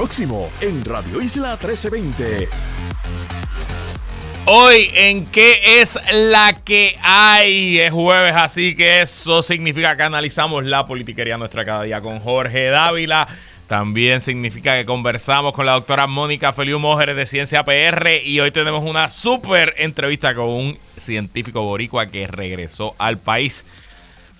Próximo en Radio Isla 1320. Hoy en qué es la que hay. Es jueves, así que eso significa que analizamos la politiquería nuestra cada día con Jorge Dávila. También significa que conversamos con la doctora Mónica Feliu Mójeres de Ciencia PR y hoy tenemos una súper entrevista con un científico boricua que regresó al país.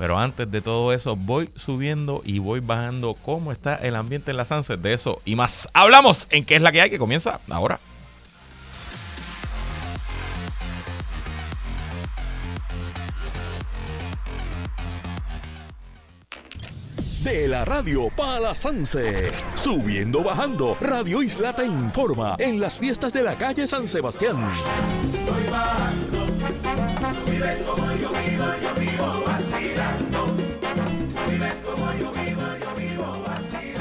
Pero antes de todo eso, voy subiendo y voy bajando cómo está el ambiente en la Sunset. De eso y más. Hablamos en qué es la que hay que comienza ahora. De la radio para la Sanse. Subiendo, bajando. Radio Isla te informa en las fiestas de la calle San Sebastián.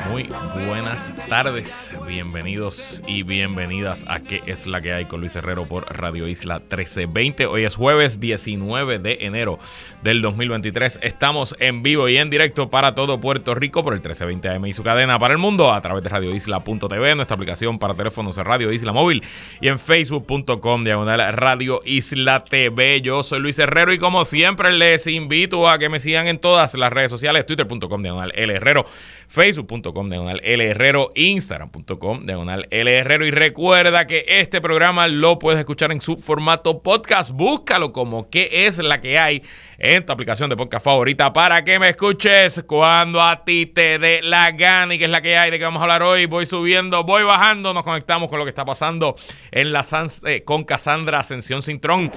Muy buenas tardes, bienvenidos y bienvenidas a ¿Qué es la que hay con Luis Herrero por Radio Isla 1320? Hoy es jueves 19 de enero del 2023. Estamos en vivo y en directo para todo Puerto Rico por el 1320 AM y su cadena para el mundo a través de radioisla.tv, nuestra aplicación para teléfonos de Radio Isla Móvil y en facebook.com diagonal Radio Isla TV. Yo soy Luis Herrero y como siempre les invito a que me sigan en todas las redes sociales, twitter.com diagonal L Herrero, facebook.com diagonal L instagram.com diagonal L y recuerda que este programa lo puedes escuchar en su formato podcast. Búscalo como qué es la que hay en tu aplicación de podcast favorita para que me escuches cuando a ti te dé la gana y que es la que hay de que vamos a hablar hoy. Voy subiendo, voy bajando, nos conectamos con lo que está pasando en la eh, con Cassandra Ascensión Cintrón.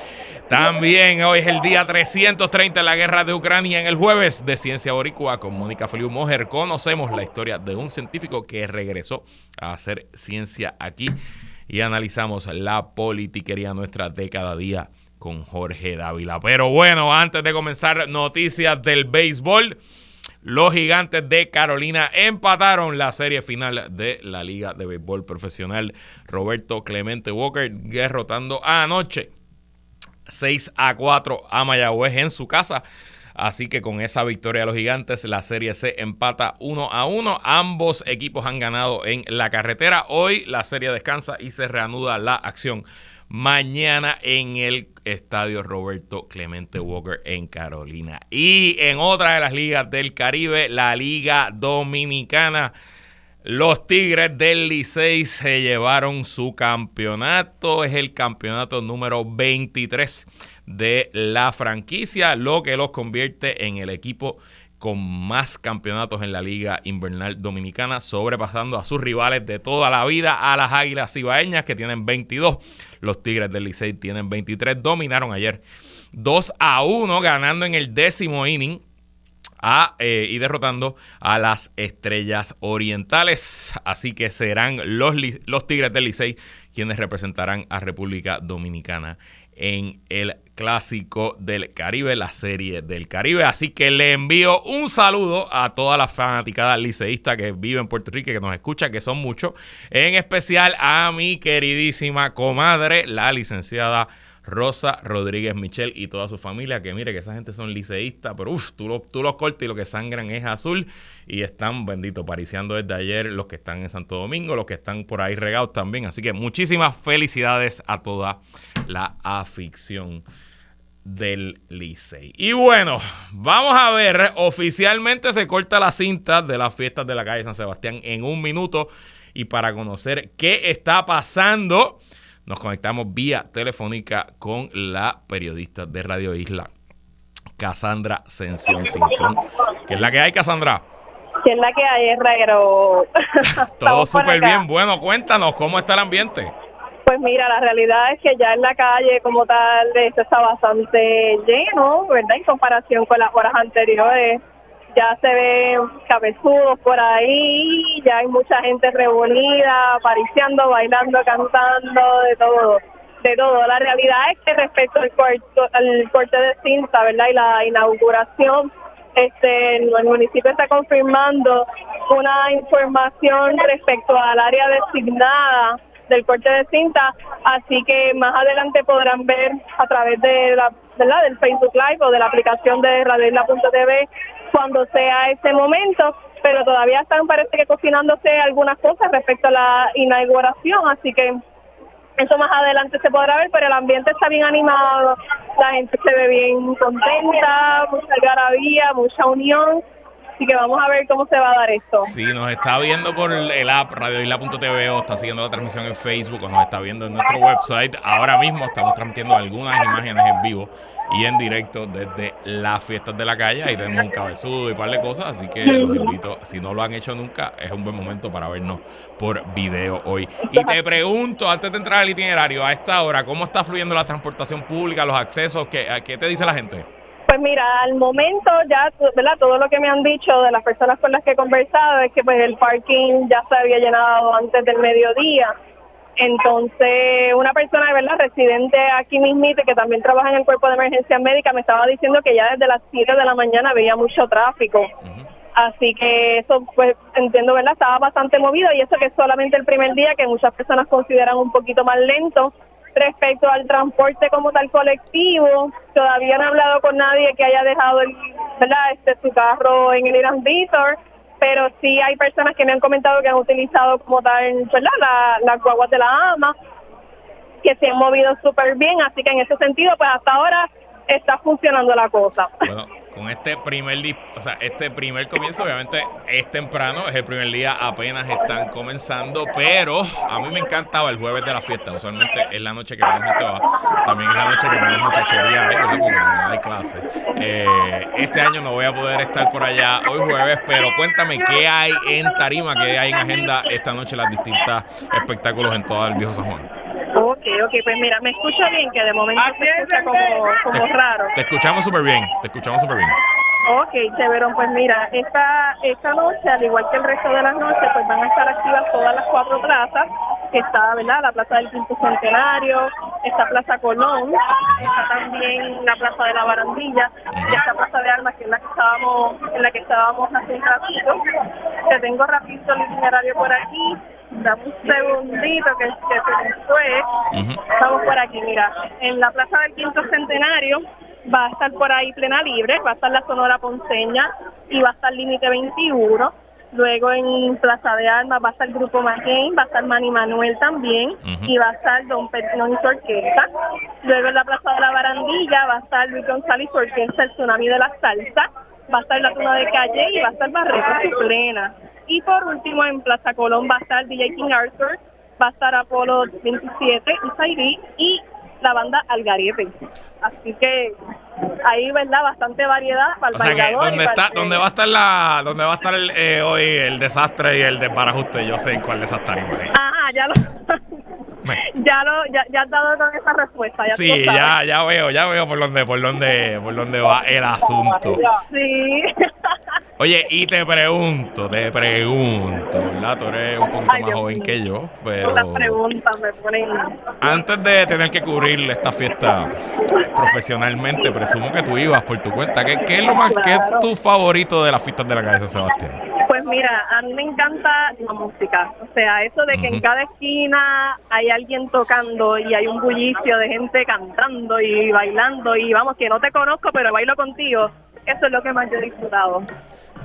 También hoy es el día 330 de la guerra de Ucrania. En el jueves de Ciencia Boricua con Mónica Feliu Mojer conocemos la historia de un científico que regresó a hacer ciencia aquí y analizamos la politiquería nuestra de cada día con Jorge Dávila. Pero bueno, antes de comenzar, noticias del béisbol. Los gigantes de Carolina empataron la serie final de la Liga de Béisbol Profesional. Roberto Clemente Walker derrotando anoche 6 a 4 a Mayagüez en su casa. Así que con esa victoria de los gigantes, la serie se empata 1 a 1. Ambos equipos han ganado en la carretera. Hoy la serie descansa y se reanuda la acción mañana en el estadio Roberto Clemente Walker en Carolina. Y en otra de las ligas del Caribe, la Liga Dominicana. Los Tigres del Licey se llevaron su campeonato. Es el campeonato número 23 de la franquicia, lo que los convierte en el equipo con más campeonatos en la Liga Invernal Dominicana, sobrepasando a sus rivales de toda la vida, a las Águilas Cibaeñas, que tienen 22. Los Tigres del Licey tienen 23. Dominaron ayer 2 a 1, ganando en el décimo inning. A, eh, y derrotando a las estrellas orientales. Así que serán los, los Tigres del Licey quienes representarán a República Dominicana en el clásico del Caribe, la serie del Caribe. Así que le envío un saludo a todas las fanáticas liceístas que viven en Puerto Rico que nos escuchan, que son muchos. En especial a mi queridísima comadre, la licenciada Rosa Rodríguez Michel y toda su familia, que mire que esa gente son liceístas, pero uff, tú, tú los cortas y lo que sangran es azul y están, bendito, pariciando desde ayer los que están en Santo Domingo, los que están por ahí regados también. Así que muchísimas felicidades a toda la afición del Licey. Y bueno, vamos a ver, oficialmente se corta la cinta de las fiestas de la calle San Sebastián en un minuto y para conocer qué está pasando nos conectamos vía telefónica con la periodista de Radio Isla, Cassandra Sensión Sintón. ¿Qué es la que hay, Cassandra? ¿Qué es la que hay, Herrero? Todo súper bien. Bueno, cuéntanos, ¿cómo está el ambiente? Pues mira, la realidad es que ya en la calle como tal esto está bastante lleno, ¿verdad? En comparación con las horas anteriores ya se ven cabezudos por ahí, ya hay mucha gente reunida, apariciando, bailando, cantando, de todo, de todo. La realidad es que respecto al, al corte de cinta, ¿verdad? Y la inauguración, este, el municipio está confirmando una información respecto al área designada del corte de cinta, así que más adelante podrán ver a través de la, del Facebook Live o de la aplicación de radioisla.tv cuando sea ese momento pero todavía están, parece que cocinándose algunas cosas respecto a la inauguración, así que eso más adelante se podrá ver, pero el ambiente está bien animado, la gente se ve bien contenta, mucha algarabía, mucha unión. Así que vamos a ver cómo se va a dar esto. Si nos está viendo por el app radioisla.tv o está siguiendo la transmisión en Facebook o nos está viendo en nuestro website, ahora mismo estamos transmitiendo algunas imágenes en vivo y en directo desde las fiestas de la calle. Ahí tenemos un cabezudo y un par de cosas, así que los invito, si no lo han hecho nunca, es un buen momento para vernos por video hoy. Y te pregunto, antes de entrar al itinerario, a esta hora, ¿cómo está fluyendo la transportación pública, los accesos? ¿Qué, qué te dice la gente? Pues mira, al momento ya, ¿verdad? Todo lo que me han dicho de las personas con las que he conversado es que pues el parking ya se había llenado antes del mediodía. Entonces, una persona, verdad, residente aquí mismito, que también trabaja en el cuerpo de emergencia médica, me estaba diciendo que ya desde las 7 de la mañana había mucho tráfico. Así que eso, pues, entiendo, ¿verdad? Estaba bastante movido y eso que es solamente el primer día, que muchas personas consideran un poquito más lento Respecto al transporte como tal colectivo, todavía no he hablado con nadie que haya dejado el, ¿verdad? Este, su carro en el Irán Vitor, pero sí hay personas que me han comentado que han utilizado como tal ¿verdad? La, las guaguas de la AMA, que se han movido súper bien, así que en ese sentido, pues hasta ahora está funcionando la cosa. Bueno, con este primer o sea, este primer comienzo, obviamente es temprano, es el primer día, apenas están comenzando, pero a mí me encantaba el jueves de la fiesta, usualmente es la noche que menos gente va, también es la noche que menos muchachería hay. Porque no hay clase. Eh, este año no voy a poder estar por allá hoy jueves, pero cuéntame qué hay en Tarima, qué hay en agenda esta noche, las distintas espectáculos en todo el viejo San Juan. Ok, ok, pues mira, me escucho bien, que de momento se escucha como, como raro. Te escuchamos súper bien, te escuchamos súper bien. Ok, chévere, pues mira, esta, esta noche, al igual que el resto de las noches, pues van a estar activas todas las cuatro plazas, que está, ¿verdad? La Plaza del Quinto Centenario, está Plaza Colón, está también la Plaza de la Barandilla, y esta Plaza de Armas, que es la que estábamos, en la que estábamos hace un ratito. Te tengo rapidito el itinerario por aquí, dame un segundito que, que se fue. Estamos por aquí, mira, en la Plaza del Quinto Centenario va a estar por ahí plena libre, va a estar la Sonora Ponceña y va a estar Límite 21. Luego en Plaza de Armas va a estar el Grupo McCain, va a estar Manny Manuel también y va a estar Don Pertinón y su orquesta. Luego en la Plaza de la Barandilla va a estar Luis González y su orquesta El Tsunami de la Salsa. Va a estar la Tuna de Calle y va a estar Barreto su plena. Y por último en Plaza Colón va a estar DJ King Arthur, va a estar Apolo 27 y y la banda Algarete. Así que ahí, ¿verdad? Bastante variedad para el o sea que donde, está, donde va a estar la donde va a estar el, eh, hoy el desastre y el desbarajuste, yo sé en cuál desastre. Ajá, ya lo... ya lo ya, ya has dado con esa respuesta ya sí ya ya veo ya veo por dónde por dónde por dónde va el asunto sí Oye, y te pregunto, te pregunto, ¿verdad? Tú eres un poquito más joven que yo, pero... Las preguntas me ponen... Antes de tener que cubrir esta fiesta profesionalmente, presumo que tú ibas por tu cuenta. ¿Qué, qué es lo más, qué es tu favorito de las fiestas de la calle San Sebastián? Pues mira, a mí me encanta la música. O sea, eso de que en cada esquina hay alguien tocando y hay un bullicio de gente cantando y bailando y vamos, que no te conozco, pero bailo contigo. Eso es lo que más yo he disfrutado.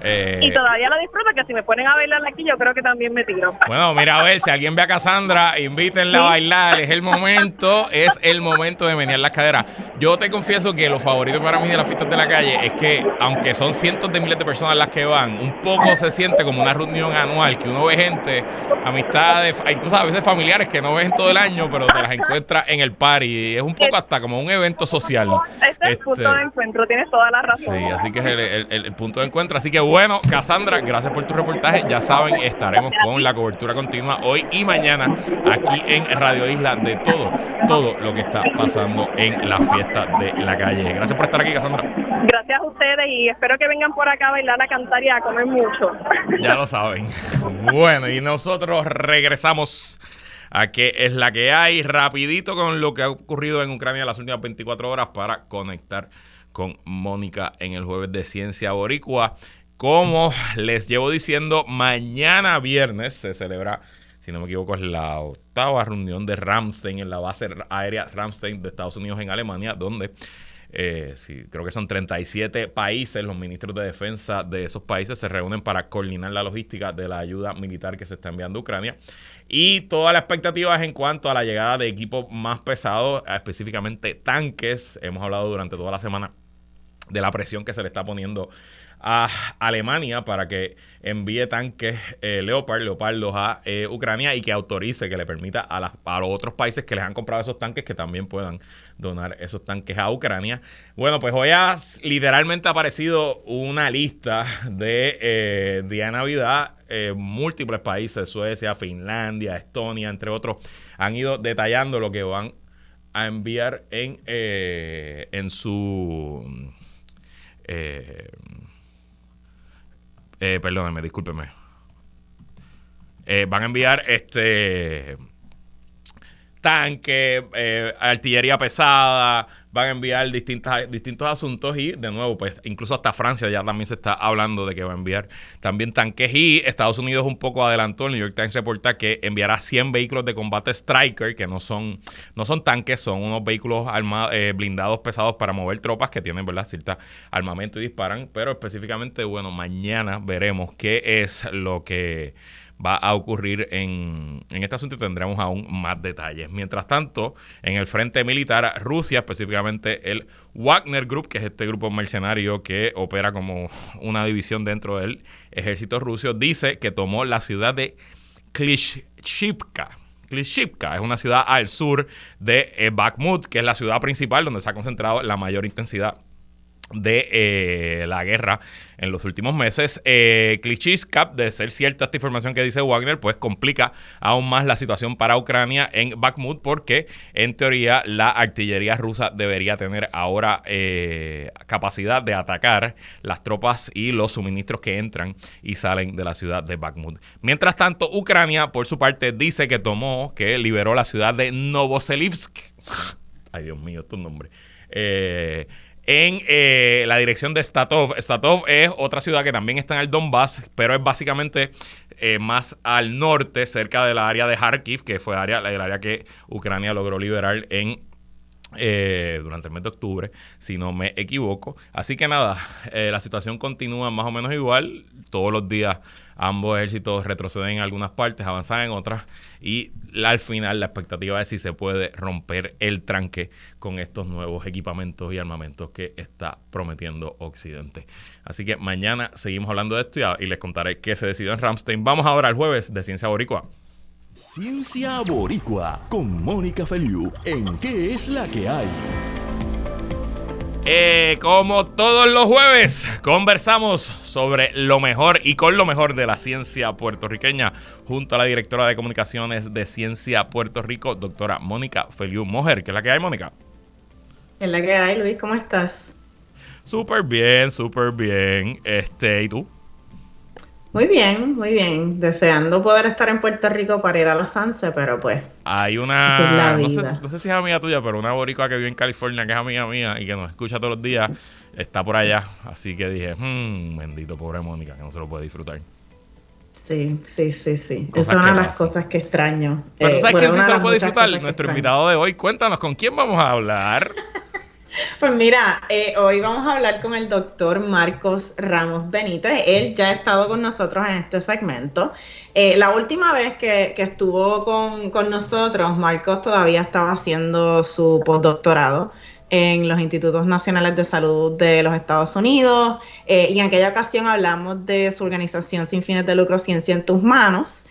Eh, y todavía lo disfruto, que si me ponen a bailar aquí, yo creo que también me tiro. Bueno, mira, a ver, si alguien ve a Cassandra, invítenla a bailar. Es el momento, es el momento de menear las caderas. Yo te confieso que lo favorito para mí de las fiestas de la calle es que, aunque son cientos de miles de personas las que van, un poco se siente como una reunión anual, que uno ve gente, amistades, incluso a veces familiares que no ven todo el año, pero te las encuentras en el party. Es un poco hasta como un evento social. Este es el punto este, de encuentro, tienes toda la razón. Sí, así que es el, el punto de encuentro. Así que bueno, Cassandra, gracias por tu reportaje. Ya saben, estaremos con la cobertura continua hoy y mañana aquí en Radio Isla de todo, todo lo que está pasando en la fiesta de la calle. Gracias por estar aquí, Cassandra. Gracias a ustedes y espero que vengan por acá a bailar, a cantar y a comer mucho. Ya lo saben. Bueno, y nosotros regresamos a qué es la que hay rapidito con lo que ha ocurrido en Ucrania las últimas 24 horas para conectar con Mónica en el jueves de Ciencia Boricua. Como les llevo diciendo, mañana viernes se celebra, si no me equivoco, es la octava reunión de Ramstein en la base aérea Ramstein de Estados Unidos en Alemania, donde eh, creo que son 37 países, los ministros de defensa de esos países se reúnen para coordinar la logística de la ayuda militar que se está enviando a Ucrania. Y toda la expectativa es en cuanto a la llegada de equipos más pesados, específicamente tanques. Hemos hablado durante toda la semana de la presión que se le está poniendo a Alemania para que envíe tanques eh, Leopard, Leopardos a eh, Ucrania y que autorice, que le permita a, a, los otros países que les han comprado esos tanques que también puedan donar esos tanques a Ucrania. Bueno, pues hoy ha literalmente aparecido una lista de eh, día de Navidad. múltiples países, Suecia, Finlandia, Estonia, entre otros, han ido detallando lo que van a enviar en, en su... Eh, eh, perdónenme, discúlpeme. Eh, van a enviar este tanque, eh, artillería pesada, van a enviar distintas, distintos asuntos y de nuevo, pues incluso hasta Francia ya también se está hablando de que va a enviar también tanques y Estados Unidos un poco adelantó, el New York Times reporta que enviará 100 vehículos de combate Striker, que no son, no son tanques, son unos vehículos armados, eh, blindados pesados para mover tropas que tienen, ¿verdad?, cierta armamento y disparan, pero específicamente, bueno, mañana veremos qué es lo que va a ocurrir en, en este asunto y tendremos aún más detalles. Mientras tanto, en el frente militar, Rusia, específicamente el Wagner Group, que es este grupo mercenario que opera como una división dentro del ejército ruso, dice que tomó la ciudad de Klishchivka. Klishchivka es una ciudad al sur de eh, Bakhmut, que es la ciudad principal donde se ha concentrado la mayor intensidad de eh, la guerra en los últimos meses. Eh, de ser cierta esta información que dice Wagner, pues complica aún más la situación para Ucrania en Bakhmut porque en teoría la artillería rusa debería tener ahora eh, capacidad de atacar las tropas y los suministros que entran y salen de la ciudad de Bakhmut. Mientras tanto, Ucrania, por su parte, dice que tomó, que liberó la ciudad de Novoselivsk. Ay, Dios mío, tu nombre. Eh, en eh, la dirección de Statov. Statov es otra ciudad que también está en el Donbass, pero es básicamente eh, más al norte, cerca del área de Kharkiv, que fue área, el área que Ucrania logró liberar en eh, durante el mes de octubre, si no me equivoco. Así que nada, la situación continúa más o menos igual. Todos los días ambos ejércitos retroceden en algunas partes, avanzan en otras y al final la expectativa es si se puede romper el tranque con estos nuevos equipamientos y armamentos que está prometiendo Occidente. Así que mañana seguimos hablando de esto y, les contaré qué se decidió en Ramstein. Vamos ahora al jueves de Ciencia Boricua. Ciencia Boricua con Mónica Feliu en ¿Qué es la que hay? Eh, como todos los jueves, conversamos sobre lo mejor y con lo mejor de la ciencia puertorriqueña junto a la directora de comunicaciones de Ciencia Puerto Rico, doctora Mónica Feliu Mojer. ¿Qué es la que hay, Mónica? ¿Qué es la que hay, Luis? ¿Cómo estás? Súper bien, súper bien. Este, ¿y tú? Muy bien, muy bien. Deseando poder estar en Puerto Rico para ir a la Sanse, pero pues. Hay una. No sé, no sé, si es amiga tuya, pero una boricua que vive en California, que es amiga mía y que nos escucha todos los días, está por allá. Así que dije, mmm, bendito pobre Mónica, que no se lo puede disfrutar. Sí, sí, sí, sí. es una de las cosas que extraño. Pero ¿sabes quién sí se lo puede disfrutar? Nuestro invitado de hoy. Cuéntanos, ¿con quién vamos a hablar? Pues mira, eh, hoy vamos a hablar con el doctor Marcos Ramos Benítez. Él ya ha estado con nosotros en este segmento. Eh, la última vez que, estuvo con, nosotros, Marcos todavía estaba haciendo su postdoctorado en los Institutos Nacionales de Salud de los Estados Unidos eh, y en aquella ocasión hablamos de su organización sin fines de lucro Ciencia en tus manos.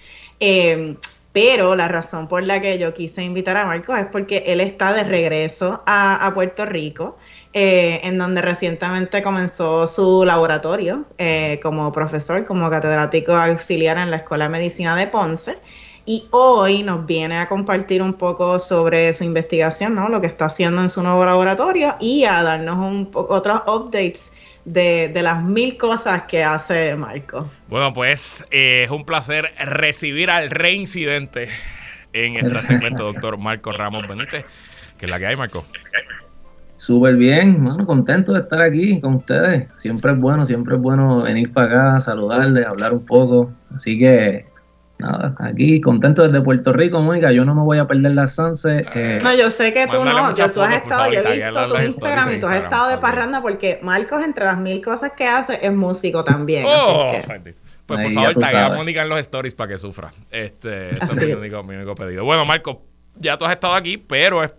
Pero la razón por la que yo quise invitar a Marcos es porque él está de regreso a, Puerto Rico, eh, en donde recientemente comenzó su laboratorio eh, como profesor, como catedrático auxiliar en la Escuela de Medicina de Ponce. Y hoy nos viene a compartir un poco sobre su investigación, ¿no? lo que está haciendo en su nuevo laboratorio y a darnos un otros updates de, las mil cosas que hace Marco. Bueno, pues eh, es un placer recibir al reincidente en este segmento, doctor Marco Ramos Benítez. que es la que hay, Marco? Súper bien, bueno, contento de estar aquí con ustedes. Siempre es bueno, siempre es bueno venir para acá, saludarles, hablar un poco. Así que nada, aquí contento desde Puerto Rico, Mónica. Yo no me voy a perder las Sanse. Eh, no, yo sé que tú no. Yo, tú has estado, yo he visto tu Instagram y tú has estado de parranda porque Marcos, entre las mil cosas que hace, es músico también. Oh, pues por favor, taguea a Mónica en los stories para que sufra. Este, ese es mi único, mi único pedido. Bueno, Marcos, ya tú has estado aquí, pero es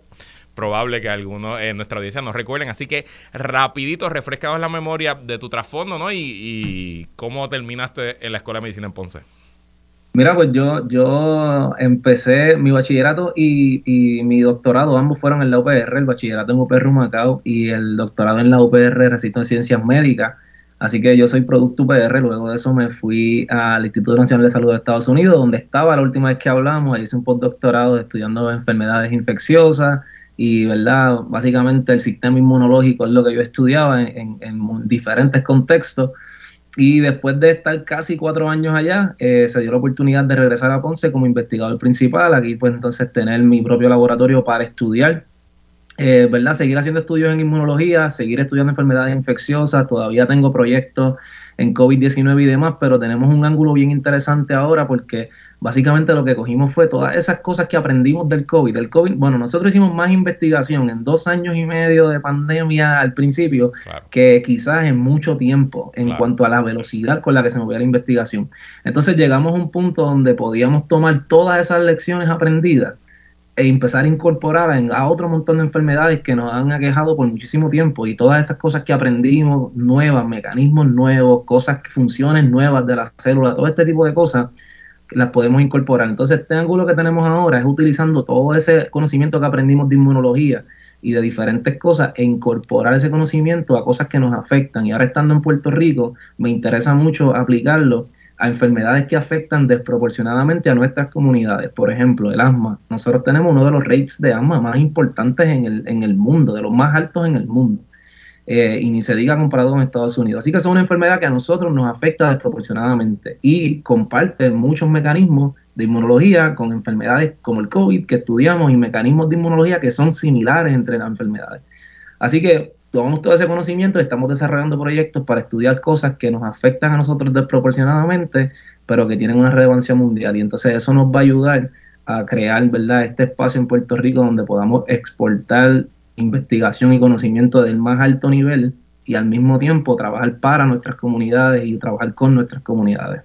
probable que algunos en nuestra audiencia no recuerden. Así que rapidito, refrescados la memoria de tu trasfondo, ¿no? Y, y, cómo terminaste en la Escuela de Medicina en Ponce. Mira, pues yo, yo empecé mi bachillerato y, mi doctorado, ambos fueron en la UPR, el bachillerato en UPR Macao y el doctorado en la UPR Recinto de Ciencias Médicas. Así que yo soy producto UPR, luego de eso me fui al Instituto Nacional de Salud de Estados Unidos, donde estaba la última vez que hablamos, ahí hice un postdoctorado estudiando enfermedades infecciosas y, ¿verdad? Básicamente el sistema inmunológico es lo que yo estudiaba en, en diferentes contextos. Y después de estar casi cuatro años allá, eh, se dio la oportunidad de regresar a Ponce como investigador principal. Aquí pues entonces tener mi propio laboratorio para estudiar, eh, ¿verdad? Seguir haciendo estudios en inmunología, seguir estudiando enfermedades infecciosas. Todavía tengo proyectos en COVID-19 y demás, pero tenemos un ángulo bien interesante ahora porque básicamente lo que cogimos fue todas esas cosas que aprendimos del COVID. Del COVID, bueno, nosotros hicimos más investigación en dos años y medio de pandemia al principio que quizás en mucho tiempo en cuanto a la velocidad con la que se movía la investigación. Entonces llegamos a un punto donde podíamos tomar todas esas lecciones aprendidas e empezar a incorporar a, otro montón de enfermedades que nos han aquejado por muchísimo tiempo y todas esas cosas que aprendimos nuevas, mecanismos nuevos, cosas, funciones nuevas de las células, todo este tipo de cosas las podemos incorporar. Entonces, este ángulo que tenemos ahora es utilizando todo ese conocimiento que aprendimos de inmunología y de diferentes cosas e incorporar ese conocimiento a cosas que nos afectan. Y ahora estando en Puerto Rico, me interesa mucho aplicarlo a enfermedades que afectan desproporcionadamente a nuestras comunidades. Por ejemplo, el asma. Nosotros tenemos uno de los rates de asma más importantes en el, en el mundo, de los más altos en el mundo. Eh, y ni se diga comparado con Estados Unidos. Así que es una enfermedad que a nosotros nos afecta desproporcionadamente y comparte muchos mecanismos de inmunología con enfermedades como el COVID que estudiamos y mecanismos de inmunología que son similares entre las enfermedades. Así que tomamos todo ese conocimiento y estamos desarrollando proyectos para estudiar cosas que nos afectan a nosotros desproporcionadamente, pero que tienen una relevancia mundial. Y entonces eso nos va a ayudar a crear ¿verdad? este espacio en Puerto Rico donde podamos exportar investigación y conocimiento del más alto nivel y al mismo tiempo trabajar para nuestras comunidades y trabajar con nuestras comunidades.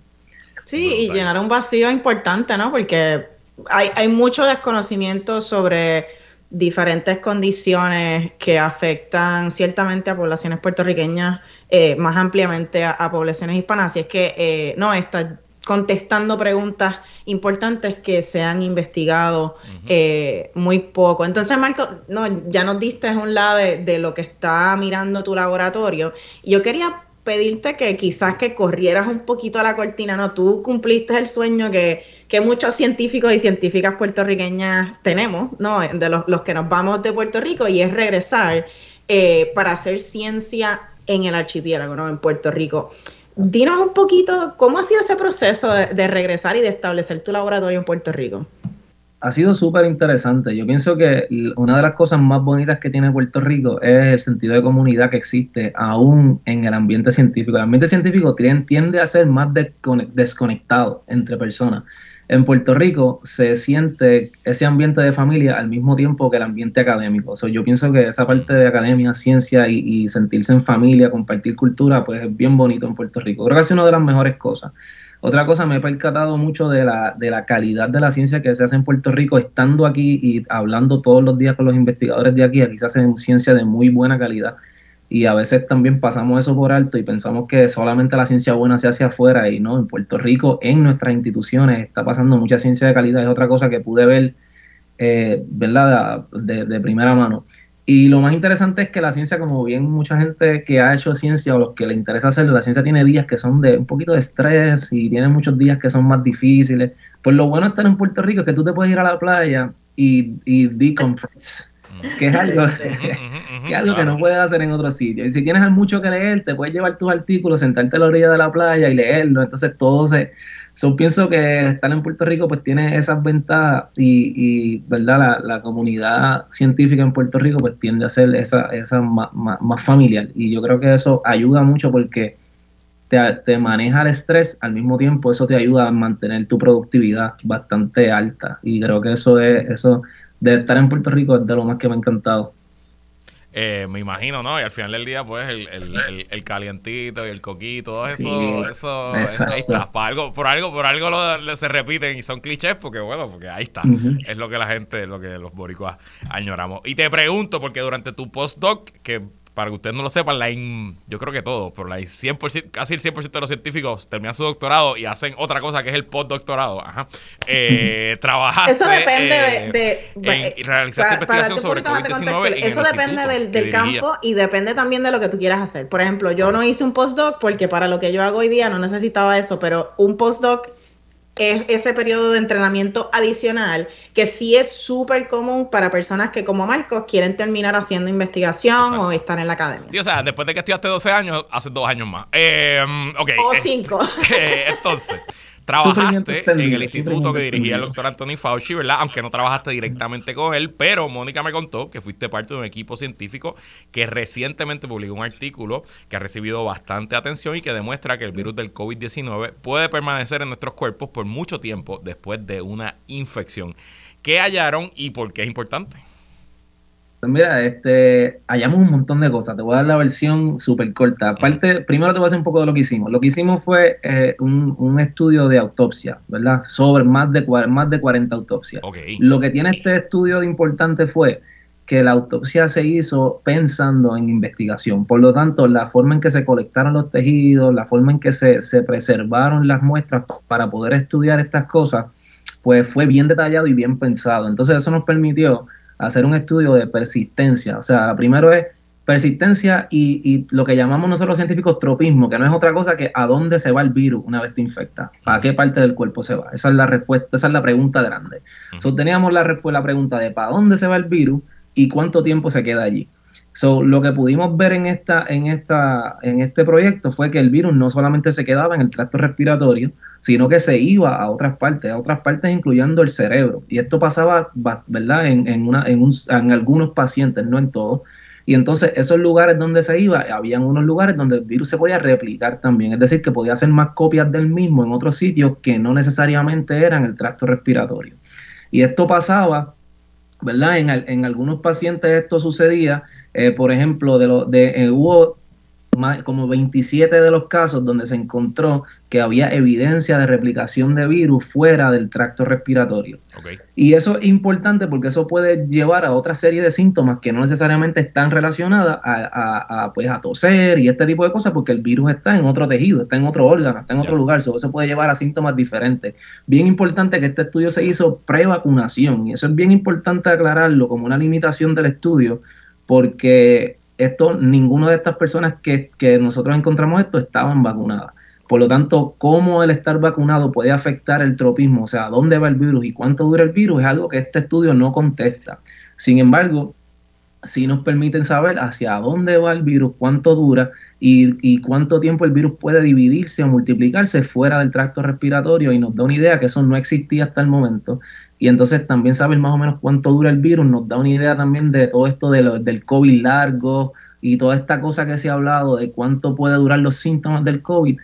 Sí, y llenar un vacío importante, ¿no? Porque hay, hay mucho desconocimiento sobre diferentes condiciones que afectan ciertamente a poblaciones puertorriqueñas, eh, más ampliamente a, poblaciones hispanas. y es que, eh, no, está contestando preguntas importantes que se han investigado eh, muy poco. Entonces, Marco, no, ya nos diste un lado de, lo que está mirando tu laboratorio. Y yo quería pedirte que quizás que corrieras un poquito a la cortina, ¿no? Tú cumpliste el sueño que, que muchos científicos y científicas puertorriqueñas tenemos, ¿no? De los, los que nos vamos de Puerto Rico y es regresar eh, para hacer ciencia en el archipiélago, ¿no? En Puerto Rico. Dinos un poquito cómo ha sido ese proceso de, regresar y de establecer tu laboratorio en Puerto Rico. Ha sido súper interesante. Yo pienso que una de las cosas más bonitas que tiene Puerto Rico es el sentido de comunidad que existe aún en el ambiente científico. El ambiente científico tiende a ser más desconectado entre personas en Puerto Rico se siente ese ambiente de familia al mismo tiempo que el ambiente académico. yo pienso que esa parte de academia, ciencia y, sentirse en familia, compartir cultura, pues es bien bonito en Puerto Rico. Creo que es una de las mejores cosas. Otra cosa, me he percatado mucho de la, de la calidad de la ciencia que se hace en Puerto Rico, estando aquí y hablando todos los días con los investigadores de aquí. Aquí se hace ciencia de muy buena calidad y a veces también pasamos eso por alto y pensamos que solamente la ciencia buena se hace afuera y no, en Puerto Rico, en nuestras instituciones, está pasando mucha ciencia de calidad, es otra cosa que pude ver, eh, ¿verdad?, de, primera mano. Y lo más interesante es que la ciencia, como bien mucha gente que ha hecho ciencia o los que le interesa hacerlo, la ciencia tiene días que son de un poquito de estrés y tiene muchos días que son más difíciles. Pues lo bueno de estar en Puerto Rico es que tú te puedes ir a la playa y, y decompress que es algo, que, algo que no puedes hacer en otro sitio. Y si tienes mucho que leer, te puedes llevar tus artículos, sentarte a la orilla de la playa y leerlo. Entonces todo se... So, pienso que estar en Puerto Rico pues tiene esas ventajas y, y verdad la, comunidad científica en Puerto Rico pues tiende a ser esa, esa más, más, familiar y yo creo que eso ayuda mucho porque te, maneja el estrés, al mismo tiempo eso te ayuda a mantener tu productividad bastante alta. Y creo que eso es, eso de estar en Puerto Rico es de lo más que me ha encantado. Eh, me imagino, ¿no? Y al final del día, pues, el, el, el, calientito y el coquito, todo eso, eso, ahí está. Por algo, por algo, por algo lo, se repiten y son clichés, porque bueno, porque ahí está. Es lo que la gente, lo que los boricuas añoramos. Y te pregunto, porque durante tu postdoc, que para que ustedes no lo sepan, la yo creo que todo, pero la 100%, casi el 100% de los científicos terminan su doctorado y hacen otra cosa que es el postdoctorado. Ajá. Eh, trabajaste. Eso depende de. Eh, realizaste investigación sobre COVID-19. Eso depende del, del campo y depende también de lo que tú quieras hacer. Por ejemplo, yo no hice un postdoc porque para lo que yo hago hoy día no necesitaba eso, pero un postdoc es ese periodo de entrenamiento adicional que sí es súper común para personas que como Marcos quieren terminar haciendo investigación o estar en la academia. Sí, o sea, después de que estudiaste 12 años, hace dos años más. Eh, okay, o 5. Eh, entonces, Trabajaste en el instituto que dirigía el doctor Anthony Fauci, ¿verdad? Aunque no trabajaste directamente con él, pero Mónica me contó que fuiste parte de un equipo científico que recientemente publicó un artículo que ha recibido bastante atención y que demuestra que el virus del COVID-19 puede permanecer en nuestros cuerpos por mucho tiempo después de una infección. ¿Qué hallaron y por qué es importante? Pues mira, este, hallamos un montón de cosas. Te voy a dar la versión súper corta. Aparte, primero te voy a hacer un poco de lo que hicimos. Lo que hicimos fue eh, un, estudio de autopsia, ¿verdad? Sobre más de, más de 40 autopsias. Lo que tiene este estudio de importante fue que la autopsia se hizo pensando en investigación. Por lo tanto, la forma en que se colectaron los tejidos, la forma en que se, se preservaron las muestras para poder estudiar estas cosas, pues fue bien detallado y bien pensado. Entonces, eso nos permitió hacer un estudio de persistencia. O sea, la primero es persistencia y, lo que llamamos nosotros los científicos tropismo, que no es otra cosa que a dónde se va el virus una vez te infecta, a qué parte del cuerpo se va. Esa es la respuesta, esa es la pregunta grande. Uh teníamos la, la pregunta de para dónde se va el virus y cuánto tiempo se queda allí. So, lo que pudimos ver en, esta, en, esta, en este proyecto fue que el virus no solamente se quedaba en el tracto respiratorio, sino que se iba a otras partes, a otras partes incluyendo el cerebro. Y esto pasaba, ¿verdad?, en, en, una, en, un, en algunos pacientes, no en todos. Y entonces esos lugares donde se iba, habían unos lugares donde el virus se podía replicar también, es decir, que podía hacer más copias del mismo en otros sitios que no necesariamente eran el tracto respiratorio. Y esto pasaba ¿verdad? En, en, algunos pacientes esto sucedía, eh, por ejemplo, de lo, de, eh, hubo como 27 de los casos donde se encontró que había evidencia de replicación de virus fuera del tracto respiratorio. Y eso es importante porque eso puede llevar a otra serie de síntomas que no necesariamente están relacionadas a, pues, a toser y este tipo de cosas porque el virus está en otro tejido, está en otro órgano, está en otro lugar. eso puede llevar a síntomas diferentes. Bien importante que este estudio se hizo pre-vacunación y eso es bien importante aclararlo como una limitación del estudio porque esto, ninguna de estas personas que, nosotros encontramos esto estaban vacunadas. Por lo tanto, cómo el estar vacunado puede afectar el tropismo, o sea, dónde va el virus y cuánto dura el virus, es algo que este estudio no contesta. Sin embargo, sí nos permiten saber hacia dónde va el virus, cuánto dura y, cuánto tiempo el virus puede dividirse o multiplicarse fuera del tracto respiratorio y nos da una idea que eso no existía hasta el momento y entonces también saber más o menos cuánto dura el virus, nos da una idea también de todo esto de del COVID largo y toda esta cosa que se ha hablado de cuánto puede durar los síntomas del COVID.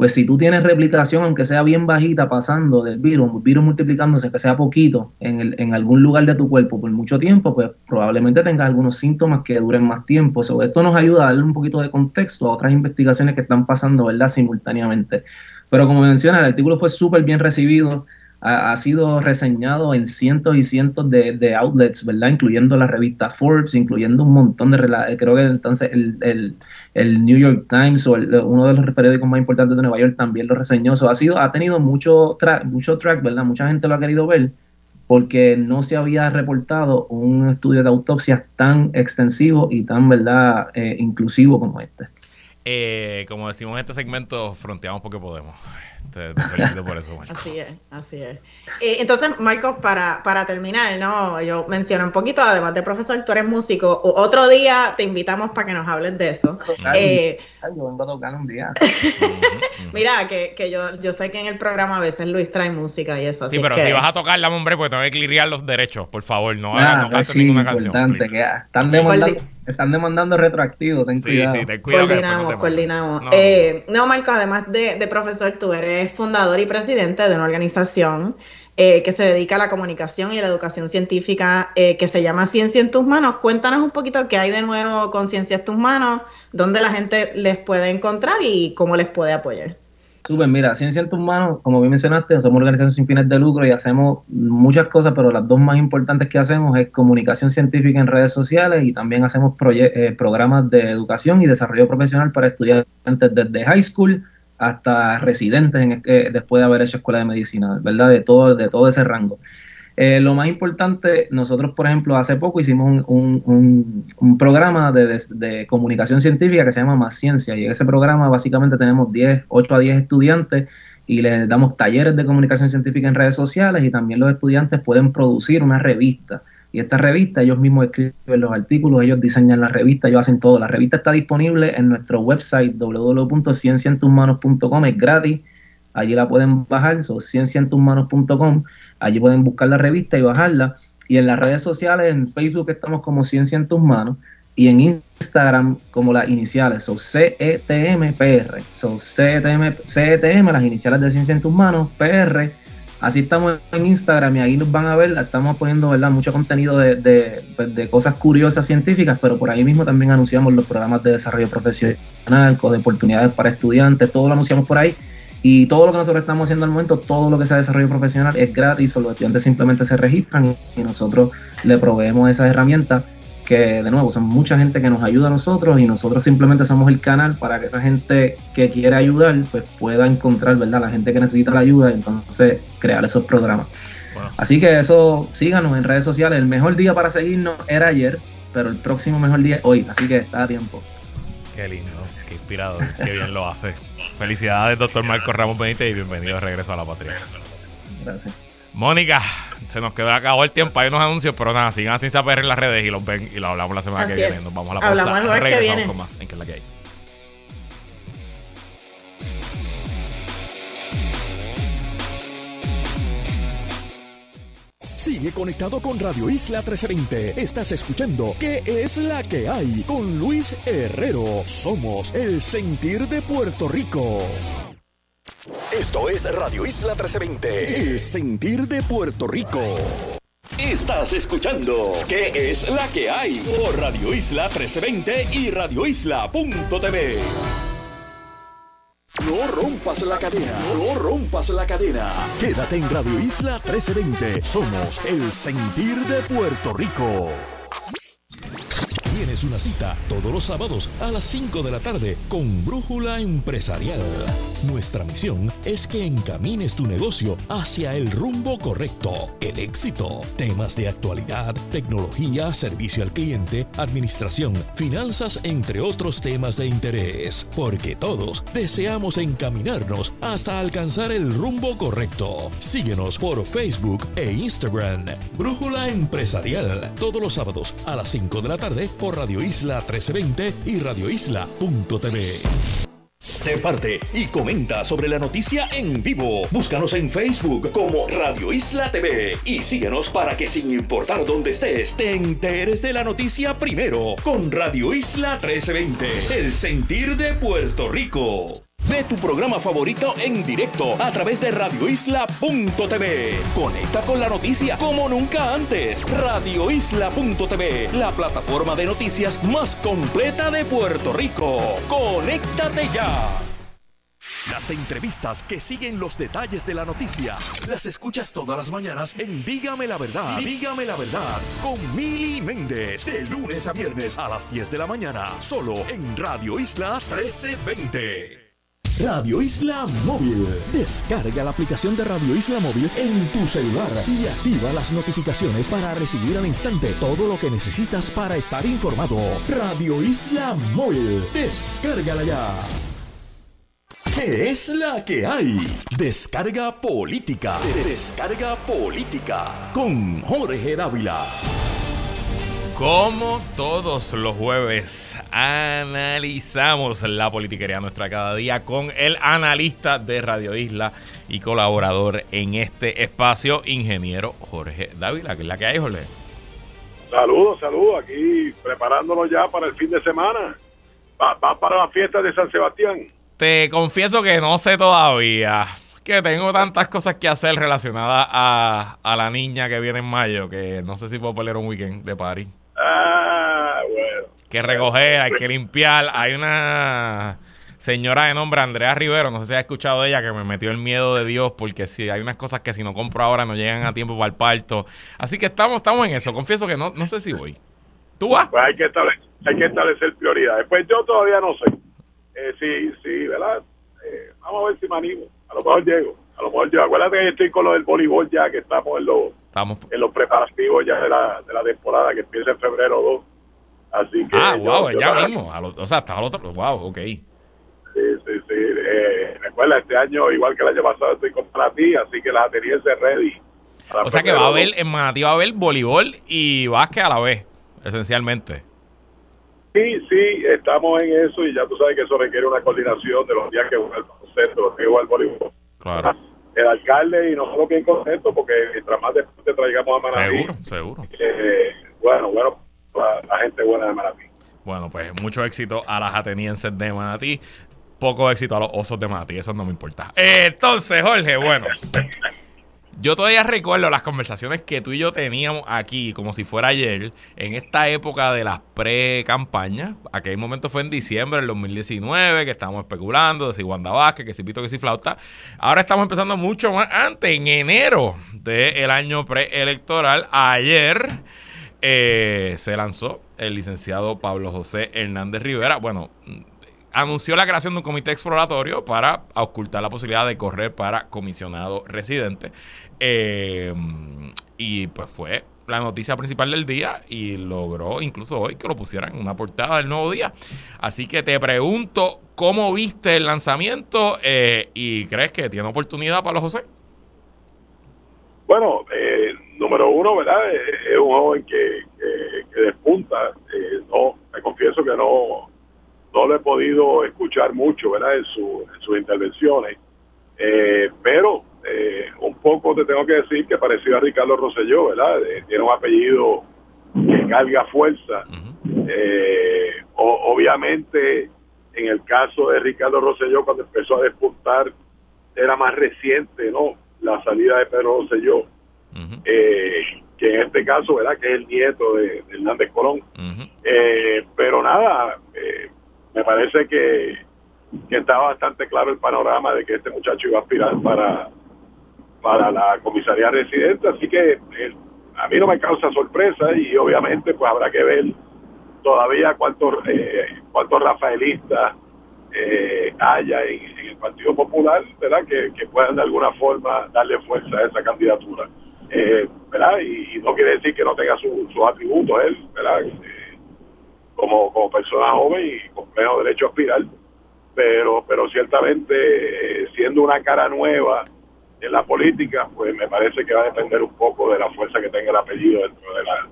Pues si tú tienes replicación, aunque sea bien bajita, pasando del virus, virus multiplicándose, que sea poquito en, el, en algún lugar de tu cuerpo por mucho tiempo, pues probablemente tengas algunos síntomas que duren más tiempo. Esto nos ayuda a darle un poquito de contexto a otras investigaciones que están pasando, ¿verdad? Simultáneamente. Pero como menciona, el artículo fue súper bien recibido ha, sido reseñado en cientos y cientos de, outlets, ¿verdad? Incluyendo la revista Forbes, incluyendo un montón de... Eh, creo que entonces el, New York Times o uno de los periódicos más importantes de Nueva York también lo reseñó. ha, sido, ha tenido mucho, mucho track, ¿verdad? Mucha gente lo ha querido ver porque no se había reportado un estudio de autopsia tan extensivo y tan, ¿verdad?, eh, inclusivo como este. Eh, como decimos en este segmento, fronteamos porque podemos. Te, felicito por eso, Marco. Así es, así es. Eh, entonces, Marco, para, para terminar, ¿no? Yo menciono un poquito, además de profesor, tú eres músico. Otro día te invitamos para que nos hables de eso. Eh, yo vengo a tocar un día. Mira, que, que yo, yo sé que en el programa a veces Luis trae música y eso. Sí, pero si vas a tocarla, hombre, pues tengo que clirear los derechos, por favor. No, ah, no cantes ninguna canción. Que están demandando están demandando retroactivo, ten cuidado. Sí, sí, ten cuidado. Coordinamos, coordinamos. No. Eh, no, Marco, además de, de, profesor, tú eres fundador y presidente de una organización eh, que se dedica a la comunicación y a la educación científica eh, que se llama Ciencia en tus manos. Cuéntanos un poquito qué hay de nuevo con Ciencia en tus manos, dónde la gente les puede encontrar y cómo les puede apoyar. Súper, mira, Ciencia en tus manos, como bien mencionaste, somos una organización sin fines de lucro y hacemos muchas cosas, pero las dos más importantes que hacemos es comunicación científica en redes sociales y también hacemos eh, programas de educación y desarrollo profesional para estudiantes desde high school hasta residentes en, eh, después de haber hecho escuela de medicina, ¿verdad? De todo, de todo ese rango. Eh, lo más importante, nosotros, por ejemplo, hace poco hicimos un, programa de, comunicación científica que se llama Más Ciencia y en ese programa básicamente tenemos 10, 8 a 10 estudiantes y les damos talleres de comunicación científica en redes sociales y también los estudiantes pueden producir una revista. Y esta revista, ellos mismos escriben los artículos, ellos diseñan la revista, ellos hacen todo. La revista está disponible en nuestro website www.cienciaentusmanos.com, es gratis allí la pueden bajar, son cienciaentusmanos.com, allí pueden buscar la revista y bajarla. Y en las redes sociales, en Facebook estamos como Ciencia en tus manos y en Instagram como las iniciales, son CETMPR, son CETM, CETM, las iniciales de Ciencia en tus manos, PR. Así estamos en Instagram y ahí nos van a ver, estamos poniendo ¿verdad? mucho contenido de, de, pues, de cosas curiosas científicas, pero por ahí mismo también anunciamos los programas de desarrollo profesional, de oportunidades para estudiantes, todo lo anunciamos por ahí y todo lo que nosotros estamos haciendo al momento, todo lo que sea desarrollo profesional es gratis, los estudiantes simplemente se registran y nosotros le proveemos esas herramientas que de nuevo son mucha gente que nos ayuda a nosotros y nosotros simplemente somos el canal para que esa gente que quiere ayudar pues pueda encontrar, ¿verdad? La gente que necesita la ayuda y entonces crear esos programas. Así que eso, síganos en redes sociales. El mejor día para seguirnos era ayer, pero el próximo mejor día es hoy, así que está a tiempo. Qué lindo, qué inspirador, qué bien lo hace. Felicidades, doctor Marco Ramos Benítez, y bienvenido de regreso a la patria. Gracias. Mónica, se nos quedó acabó el tiempo, hay unos anuncios, pero nada, sigan así PR en las redes y los ven y lo hablamos la semana que viene. Nos vamos a la pausa. Hablamos Regresamos con más en que es la que hay. Sigue conectado con Radio Isla 1320. Estás escuchando ¿Qué es la que hay? Con Luis Herrero. Somos el sentir de Puerto Rico. Esto es Radio Isla 1320. El sentir de Puerto Rico. Estás escuchando ¿Qué es la que hay? Por Radio Isla 1320 y radioisla.tv. No rompas la cadena, no rompas la cadena. Quédate en Radio Isla 1320. Somos el sentir de Puerto Rico. Tienes una cita todos los sábados a las 5 de la tarde con Brújula Empresarial. Nuestra misión es que encamines tu negocio hacia el rumbo correcto, el éxito. Temas de actualidad, tecnología, servicio al cliente, administración, finanzas, entre otros temas de interés. Porque todos deseamos encaminarnos hasta alcanzar el rumbo correcto. Síguenos por Facebook e Instagram. Brújula Empresarial. Todos los sábados a las 5 de la tarde por Radio Isla 1320 y radioisla.tv. Sé parte y comenta sobre la noticia en vivo. Búscanos en Facebook como Radio Isla TV y síguenos para que sin importar dónde estés, te enteres de la noticia primero con Radio Isla 1320, el sentir de Puerto Rico. Tu programa favorito en directo a través de radioisla.tv. Conecta con la noticia como nunca antes. Radioisla.tv, la plataforma de noticias más completa de Puerto Rico. Conéctate ya. Las entrevistas que siguen los detalles de la noticia las escuchas todas las mañanas en Dígame la verdad. Dígame la verdad con Mili Méndez de lunes a viernes a las 10 de la mañana solo en Radio Isla 1320. Radio Isla Móvil. Descarga la aplicación de Radio Isla Móvil en tu celular y activa las notificaciones para recibir al instante todo lo que necesitas para estar informado. Radio Isla Móvil. Descárgala ya. ¿Qué es la que hay? Descarga política. Descarga política con Jorge Dávila. Como todos los jueves, analizamos la politiquería nuestra cada día con el analista de Radio Isla y colaborador en este espacio, ingeniero Jorge Dávila, que es la que hay, Jorge. Saludos, saludos. Aquí preparándonos ya para el fin de semana. Va, va para la fiesta de San Sebastián. Te confieso que no sé todavía. Que tengo tantas cosas que hacer relacionadas a, a la niña que viene en mayo que no sé si puedo poner un weekend de party. Ah, bueno. Que recoger, hay que limpiar. Hay una señora de nombre Andrea Rivero, no sé si has escuchado de ella, que me metió el miedo de Dios porque si hay unas cosas que si no compro ahora no llegan a tiempo para el parto. Así que estamos, estamos en eso. Confieso que no, no sé si voy. ¿Tú vas? Pues hay que establecer, hay que establecer prioridades. Pues yo todavía no sé. Eh, sí, sí, ¿verdad? Eh, vamos a ver si me animo. A lo mejor llego. A lo mejor yo. Acuérdate que estoy con lo del voleibol ya, que estamos en los, Estamos. en los preparativos ya de la, de la temporada que empieza en febrero 2. Así que. Ah, yo- wow, yo ya mismo. Lo- o sea, hasta al otro. Wow, ok. Sí, sí, sí. Eh, recuerda, este año, igual que el año pasado, estoy con ti, así que las atenienses ready. O sea que va a haber, en Manatí va a haber voleibol y básquet a la vez, esencialmente. Sí, sí, estamos en eso y ya tú sabes que eso requiere una coordinación de los días que juega el baloncesto, los días que juega el voleibol. Claro. El alcalde y nosotros bien contentos porque mientras más deporte traigamos a Manatí, Seguro, seguro. eh, bueno, bueno, la, la gente buena de Manatí. Bueno, pues mucho éxito a las atenienses de Manatí. Poco éxito a los osos de Manatí, eso no me importa. Eh, Entonces, Jorge, bueno. Yo todavía recuerdo las conversaciones que tú y yo teníamos aquí, como si fuera ayer, en esta época de las pre-campañas. Aquel momento fue en diciembre del 2019, que estábamos especulando de si Wanda Vázquez, que si Pito, que si Flauta. Ahora estamos empezando mucho más antes, en enero del año preelectoral. Ayer eh, se lanzó el licenciado Pablo José Hernández Rivera. Bueno, anunció la creación de un comité exploratorio para ocultar la posibilidad de correr para comisionado residente. Eh, y pues fue la noticia principal del día y logró incluso hoy que lo pusieran en una portada del nuevo día. Así que te pregunto, ¿cómo viste el lanzamiento eh, y crees que tiene oportunidad Pablo José? Bueno, eh, número uno, ¿verdad? Es un joven que, que, que despunta. Eh, no, me confieso que no, no lo he podido escuchar mucho, ¿verdad? En, su, en sus intervenciones. Eh, pero eh, un poco te tengo que decir que parecido a Ricardo Rosselló, ¿verdad? Eh, tiene un apellido que carga fuerza. Eh, o- obviamente, en el caso de Ricardo Rosselló, cuando empezó a despuntar, era más reciente, ¿no? La salida de Pedro Rosselló, eh, que en este caso, ¿verdad? Que es el nieto de, de Hernández Colón. Eh, pero nada, eh, me parece que, que está bastante claro el panorama de que este muchacho iba a aspirar para, para la comisaría residente, así que eh, a mí no me causa sorpresa y obviamente pues habrá que ver todavía cuántos eh, cuántos rafaelistas eh, haya en, el Partido Popular, ¿verdad? Que, que puedan de alguna forma darle fuerza a esa candidatura. Eh, ¿verdad? Y, no quiere decir que no tenga su- sus atributos él, ¿verdad? Como, como persona joven y con pleno derecho a aspirar, pero, pero ciertamente eh, siendo una cara nueva en la política, pues me parece que va a depender un poco de la fuerza que tenga el apellido dentro de la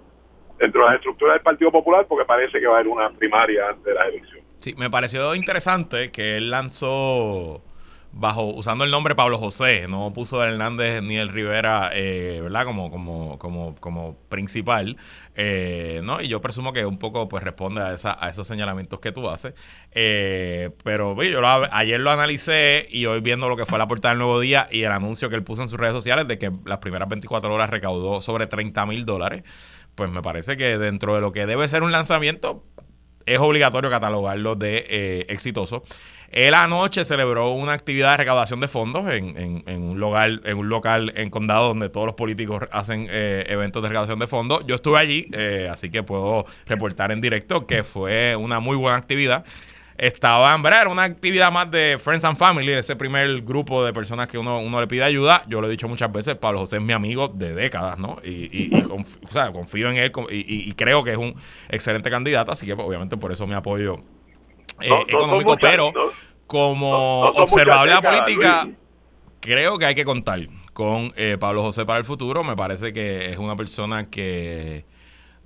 dentro de las estructuras del Partido Popular, porque parece que va a haber una primaria antes de las elecciones. Sí, me pareció interesante que él lanzó bajo usando el nombre Pablo José, no puso Hernández ni el Rivera, eh, ¿verdad? Como como como como principal, eh, ¿no? Y yo presumo que un poco pues responde a esa a esos señalamientos que tú haces, Eh, pero yo ayer lo analicé y hoy viendo lo que fue la portada del Nuevo Día y el anuncio que él puso en sus redes sociales de que las primeras 24 horas recaudó sobre 30 mil dólares, pues me parece que dentro de lo que debe ser un lanzamiento es obligatorio catalogarlo de eh, exitoso. Él anoche celebró una actividad de recaudación de fondos en, un local, en un local en condado donde todos los políticos hacen eh, eventos de recaudación de fondos. Yo estuve allí, eh, así que puedo reportar en directo que fue una muy buena actividad. Estaban, ¿verdad? Era una actividad más de Friends and Family, ese primer grupo de personas que uno, uno le pide ayuda. Yo lo he dicho muchas veces, Pablo José es mi amigo de décadas, ¿no? Y, confío en él y, creo que es un excelente candidato, así que pues, obviamente por eso mi apoyo eh, No- económico, muchas- pero como observable de la política, Luis. creo que hay que contar con eh, Pablo José para el futuro. Me parece que es una persona que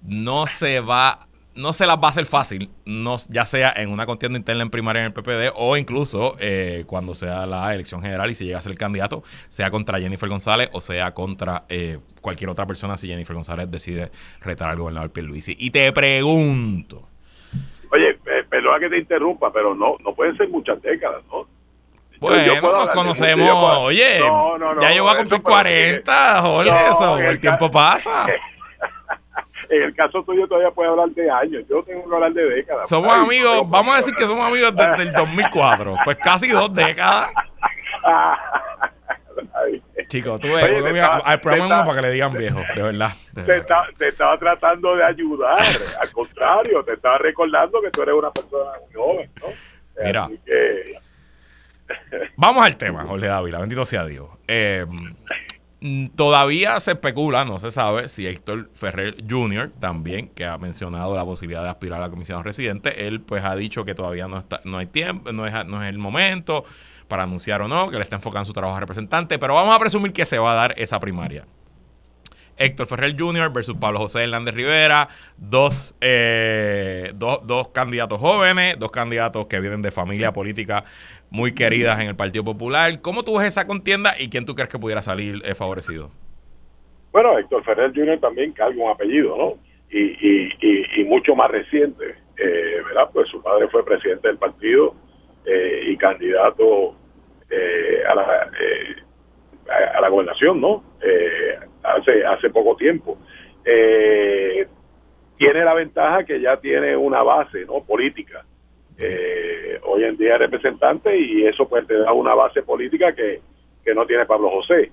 no se va no se las va a hacer fácil, no, ya sea en una contienda interna en primaria en el PPD o incluso eh, cuando sea la elección general y si llega a ser candidato, sea contra Jennifer González o sea contra eh, cualquier otra persona si Jennifer González decide retar al gobernador Pierluisi. Y te pregunto. Perdona que te interrumpa, pero no, no pueden ser muchas décadas, ¿no? Bueno, nos conocemos. Oye, ya yo voy a cumplir 40, Jorge, eso, el, tiempo pasa. en el caso tuyo todavía puede hablar de años, yo tengo que hablar de décadas. Somos amigos, vamos a decir que somos amigos desde el 2004, pues casi dos décadas. Chicos, tú ves, al programa para que le digan viejo, de verdad. te, estaba tratando de ayudar, al contrario, te estaba recordando que tú eres una persona muy joven, ¿no? Mira. Vamos al tema, Jorge Dávila, bendito sea Dios. Eh, Mm, todavía se especula, no se sabe si Héctor Ferrer Jr. también, que ha mencionado la posibilidad de aspirar a la comisión residente, él pues ha dicho que todavía no está, no hay tiempo, no es, no es el momento para anunciar o no, que le está enfocando su trabajo a representante, pero vamos a presumir que se va a dar esa primaria. Héctor Ferrer Jr. versus Pablo José Hernández Rivera, dos, eh, dos, dos, candidatos jóvenes, dos candidatos que vienen de familia política muy queridas en el Partido Popular. ¿Cómo tú ves esa contienda y quién tú crees que pudiera salir eh, favorecido? Bueno, Héctor Ferrer Jr. también carga un apellido, ¿no? Y, y, y, mucho más reciente, eh, ¿verdad? Pues su padre fue presidente del partido y candidato a la a, la gobernación, ¿no? Eh, hace, hace poco tiempo. Eh, tiene la ventaja que ya tiene una base, ¿no? Política. Eh, hoy en día es representante y eso pues te da una base política que, que no tiene Pablo José.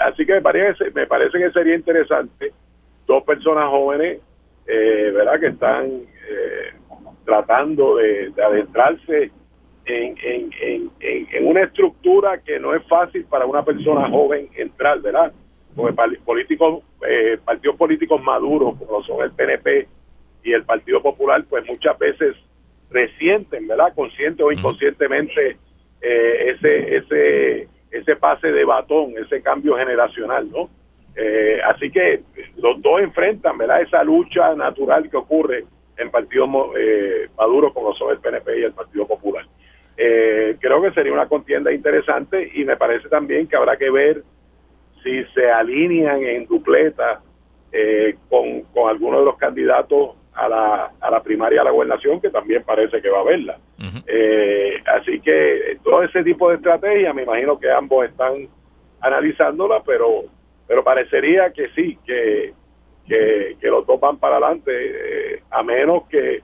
así que me parece, me parece que sería interesante dos personas jóvenes, ¿verdad? Que están tratando de, de adentrarse en, en, en, una estructura que no es fácil para una persona joven entrar, ¿verdad? Porque políticos, eh, partidos políticos maduros, como son el PNP y el Partido Popular, pues muchas veces resienten, ¿verdad? Consciente o inconscientemente eh, ese, ese, ese pase de batón, ese cambio generacional, ¿no? Eh, así que los dos enfrentan, ¿verdad? Esa lucha natural que ocurre en partidos eh, maduros como son el PNP y el Partido Popular. Eh, creo que sería una contienda interesante y me parece también que habrá que ver si se alinean en dupleta eh, con, con algunos de los candidatos a la, a la primaria a la gobernación, que también parece que va a haberla. Eh, así que todo ese tipo de estrategia, me imagino que ambos están analizándola, pero, pero parecería que sí, que, que, los dos van para adelante, a menos que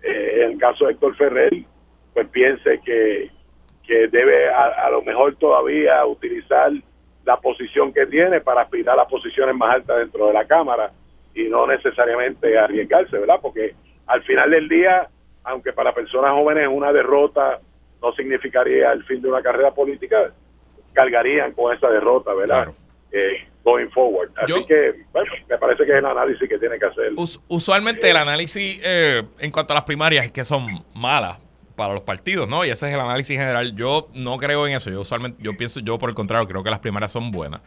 en el caso de Héctor Ferrer pues piense que, que debe a, lo mejor todavía utilizar la posición que tiene para aspirar a las posiciones más altas dentro de la Cámara y no necesariamente arriesgarse, ¿verdad? Porque al final del día, aunque para personas jóvenes una derrota no significaría el fin de una carrera política, cargarían con esa derrota, ¿verdad? Eh, going forward. Así que, bueno, me parece que es el análisis que tiene que hacer. usualmente el análisis eh, en cuanto a las primarias es que son malas, para los partidos, ¿no? Y ese es el análisis general. Yo no creo en eso. Yo usualmente, yo pienso, yo por el contrario, creo que las primarias son buenas.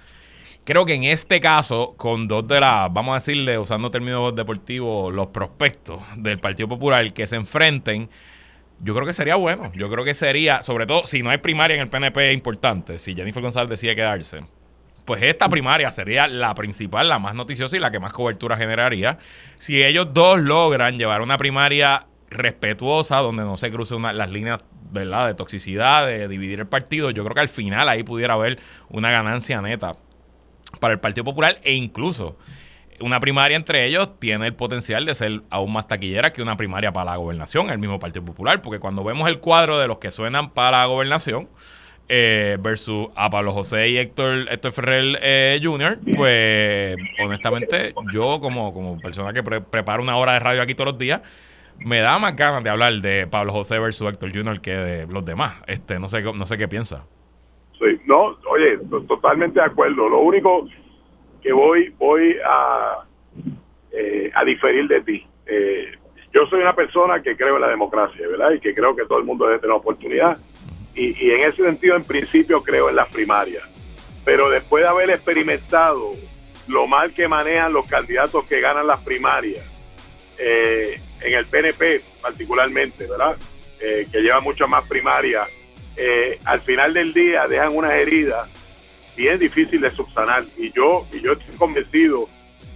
Creo que en este caso, con dos de las, vamos a decirle, usando términos deportivos, los prospectos del Partido Popular que se enfrenten, yo creo que sería bueno. Yo creo que sería, sobre todo si no hay primaria en el PNP importante, si Jennifer González decide quedarse, pues esta primaria sería la principal, la más noticiosa y la que más cobertura generaría. Si ellos dos logran llevar una primaria respetuosa, donde no se crucen las líneas ¿verdad? de toxicidad, de dividir el partido. Yo creo que al final ahí pudiera haber una ganancia neta para el Partido Popular e incluso una primaria entre ellos tiene el potencial de ser aún más taquillera que una primaria para la gobernación, el mismo Partido Popular, porque cuando vemos el cuadro de los que suenan para la gobernación, eh, versus a Pablo José y Héctor, Héctor Ferrer eh, Jr., pues honestamente yo como, como persona que preparo una hora de radio aquí todos los días, me da más ganas de hablar de Pablo José versus Héctor Junior que de los demás. Este, no sé, no sé qué piensa. Sí, no, oye, totalmente de acuerdo. Lo único que voy, voy a, eh, a diferir de ti. Eh, yo soy una persona que creo en la democracia, ¿verdad? Y que creo que todo el mundo debe tener oportunidad. Y, y en ese sentido, en principio, creo en las primarias. Pero después de haber experimentado lo mal que manejan los candidatos que ganan las primarias, eh, en el PNP particularmente, ¿verdad? Eh, que lleva mucho más primaria, eh, al final del día dejan unas heridas bien difíciles de subsanar. Y yo, y yo estoy convencido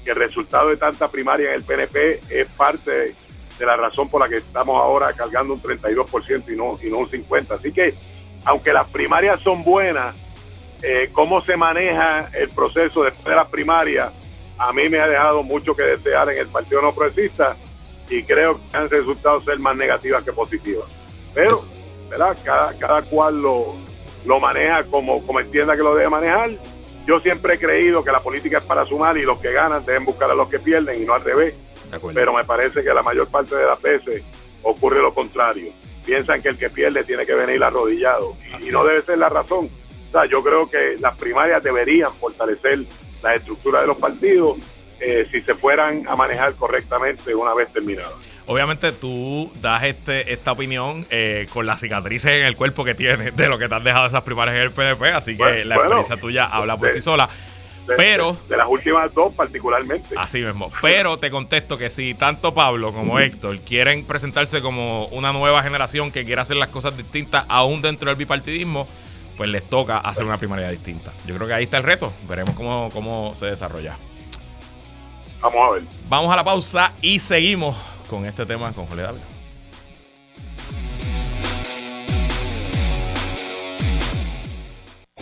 que el resultado de tanta primaria en el PNP es parte de la razón por la que estamos ahora cargando un 32% y no, y no un 50%. Así que, aunque las primarias son buenas, eh, cómo se maneja el proceso después de las primarias, a mí me ha dejado mucho que desear en el Partido No Progresista y creo que han resultado ser más negativas que positivas. Pero, ¿verdad? Cada, cada cual lo, lo maneja como, como entienda que lo debe manejar. Yo siempre he creído que la política es para sumar y los que ganan deben buscar a los que pierden y no al revés. Pero me parece que la mayor parte de las veces ocurre lo contrario. Piensan que el que pierde tiene que venir arrodillado y, no debe ser la razón. O sea, yo creo que las primarias deberían fortalecer la estructura de los partidos eh, si se fueran a manejar correctamente una vez terminada. Obviamente tú das este esta opinión eh, con las cicatrices en el cuerpo que tienes de lo que te han dejado esas primarias en el PDP, así que la experiencia tuya habla por sí sola. pero de, las últimas dos particularmente. Así mismo. Pero te contesto que si tanto Pablo como Héctor quieren presentarse como una nueva generación que quiere hacer las cosas distintas aún dentro del bipartidismo, pues les toca hacer una primaria distinta. Yo creo que ahí está el reto. Veremos cómo, cómo se desarrolla. Vamos a ver. Vamos a la pausa y seguimos con este tema con Jorge Dávila.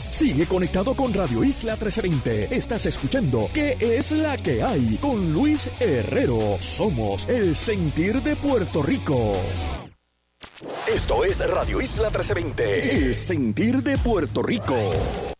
Sigue conectado con Radio Isla 1320. Estás escuchando ¿Qué es la que hay? Con Luis Herrero. Somos el sentir de Puerto Rico. Esto es Radio Isla 1320. El sentir de Puerto Rico.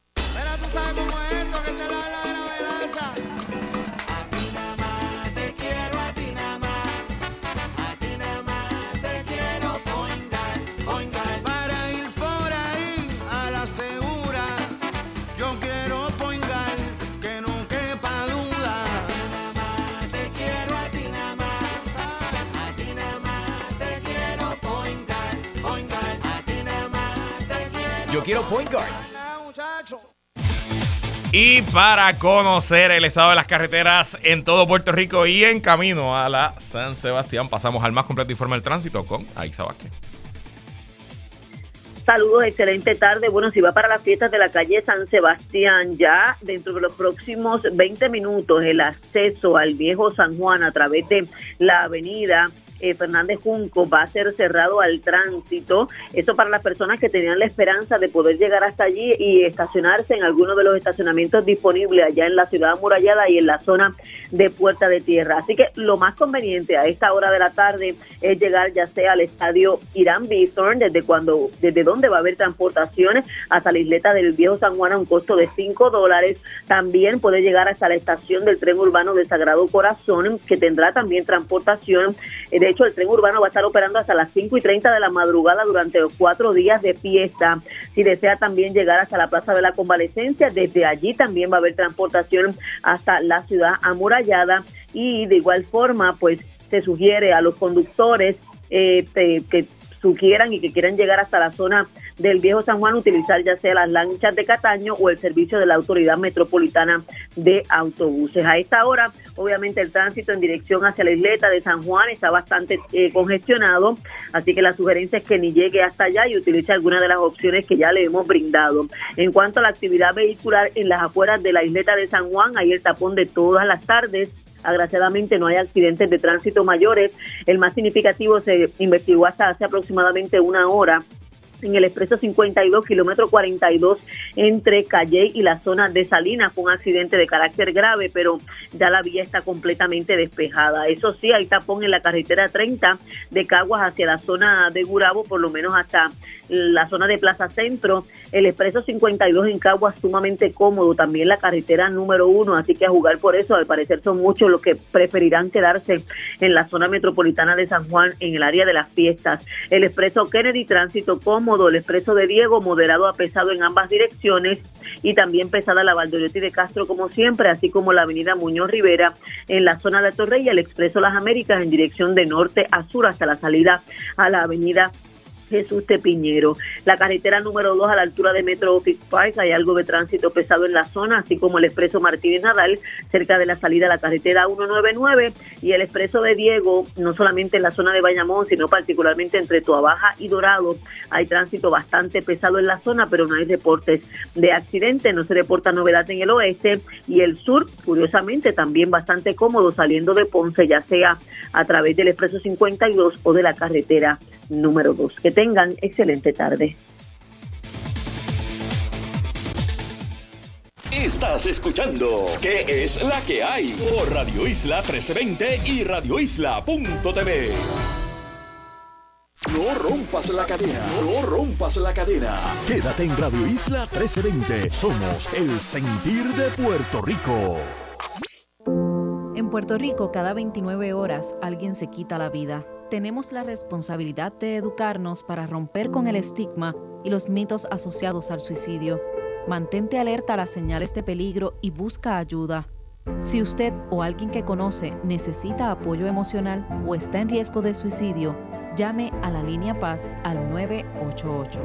Para conocer el estado de las carreteras en todo Puerto Rico y en camino a la San Sebastián, pasamos al más completo informe del tránsito con Aixa Vázquez. Saludos, excelente tarde. Bueno, si va para las fiestas de la calle San Sebastián, ya dentro de los próximos 20 minutos el acceso al viejo San Juan a través de la avenida eh, Fernández Junco va a ser cerrado al tránsito. Eso para las personas que tenían la esperanza de poder llegar hasta allí y estacionarse en alguno de los estacionamientos disponibles allá en la ciudad amurallada y en la zona de Puerta de Tierra. Así que lo más conveniente a esta hora de la tarde es llegar ya sea al estadio Irán Bithorn, desde cuando, desde donde va a haber transportaciones hasta la isleta del Viejo San Juan a un costo de 5 dólares. También puede llegar hasta la estación del tren urbano de Sagrado Corazón, que tendrá también transportación eh, de hecho, el tren urbano va a estar operando hasta las 5 y 30 de la madrugada durante los cuatro días de fiesta. Si desea también llegar hasta la Plaza de la Convalecencia, desde allí también va a haber transportación hasta la ciudad amurallada. Y de igual forma, pues se sugiere a los conductores eh, que sugieran y que quieran llegar hasta la zona del Viejo San Juan utilizar ya sea las lanchas de Cataño o el servicio de la Autoridad Metropolitana de Autobuses. A esta hora, obviamente, el tránsito en dirección hacia la isleta de San Juan está bastante eh, congestionado, así que la sugerencia es que ni llegue hasta allá y utilice alguna de las opciones que ya le hemos brindado. En cuanto a la actividad vehicular en las afueras de la isleta de San Juan, hay el tapón de todas las tardes Agraciadamente no hay accidentes de tránsito mayores. El más significativo se investigó hasta hace aproximadamente una hora en el expreso 52, kilómetro 42, entre Calle y la zona de Salinas. Fue un accidente de carácter grave, pero ya la vía está completamente despejada. Eso sí, hay tapón en la carretera 30 de Caguas hacia la zona de Gurabo, por lo menos hasta la zona de Plaza Centro. El expreso 52 en Caguas sumamente cómodo, también la carretera número uno, así que a jugar por eso, al parecer son muchos los que preferirán quedarse en la zona metropolitana de San Juan, en el área de las fiestas. El expreso Kennedy, tránsito cómodo el expreso de Diego, moderado a pesado en ambas direcciones, y también pesada la Valdoriotti de Castro, como siempre, así como la avenida Muñoz Rivera en la zona de Torrey y el expreso Las Américas en dirección de norte a sur hasta la salida a la avenida Jesús Tepiñero. La carretera número 2 a la altura de Metro Office Park hay algo de tránsito pesado en la zona, así como el expreso Martínez Nadal cerca de la salida a la carretera 199 y el expreso de Diego, no solamente en la zona de Bayamón, sino particularmente entre Tuabaja y Dorado. Hay tránsito bastante pesado en la zona, pero no hay reportes de accidente, no se reporta novedad en el oeste y el sur, curiosamente, también bastante cómodo saliendo de Ponce, ya sea a través del expreso 52 o de la carretera número 2. Que tengan excelente tarde. Estás escuchando ¿Qué es la que hay? Por Radio Isla 1320 y radioisla.tv. No rompas la cadena, no rompas la cadena. Quédate en Radio Isla 1320. Somos el sentir de Puerto Rico. En Puerto Rico, cada 29 horas alguien se quita la vida. Tenemos la responsabilidad de educarnos para romper con el estigma y los mitos asociados al suicidio. Mantente alerta a las señales de peligro y busca ayuda. Si usted o alguien que conoce necesita apoyo emocional o está en riesgo de suicidio, llame a la línea Paz al 988.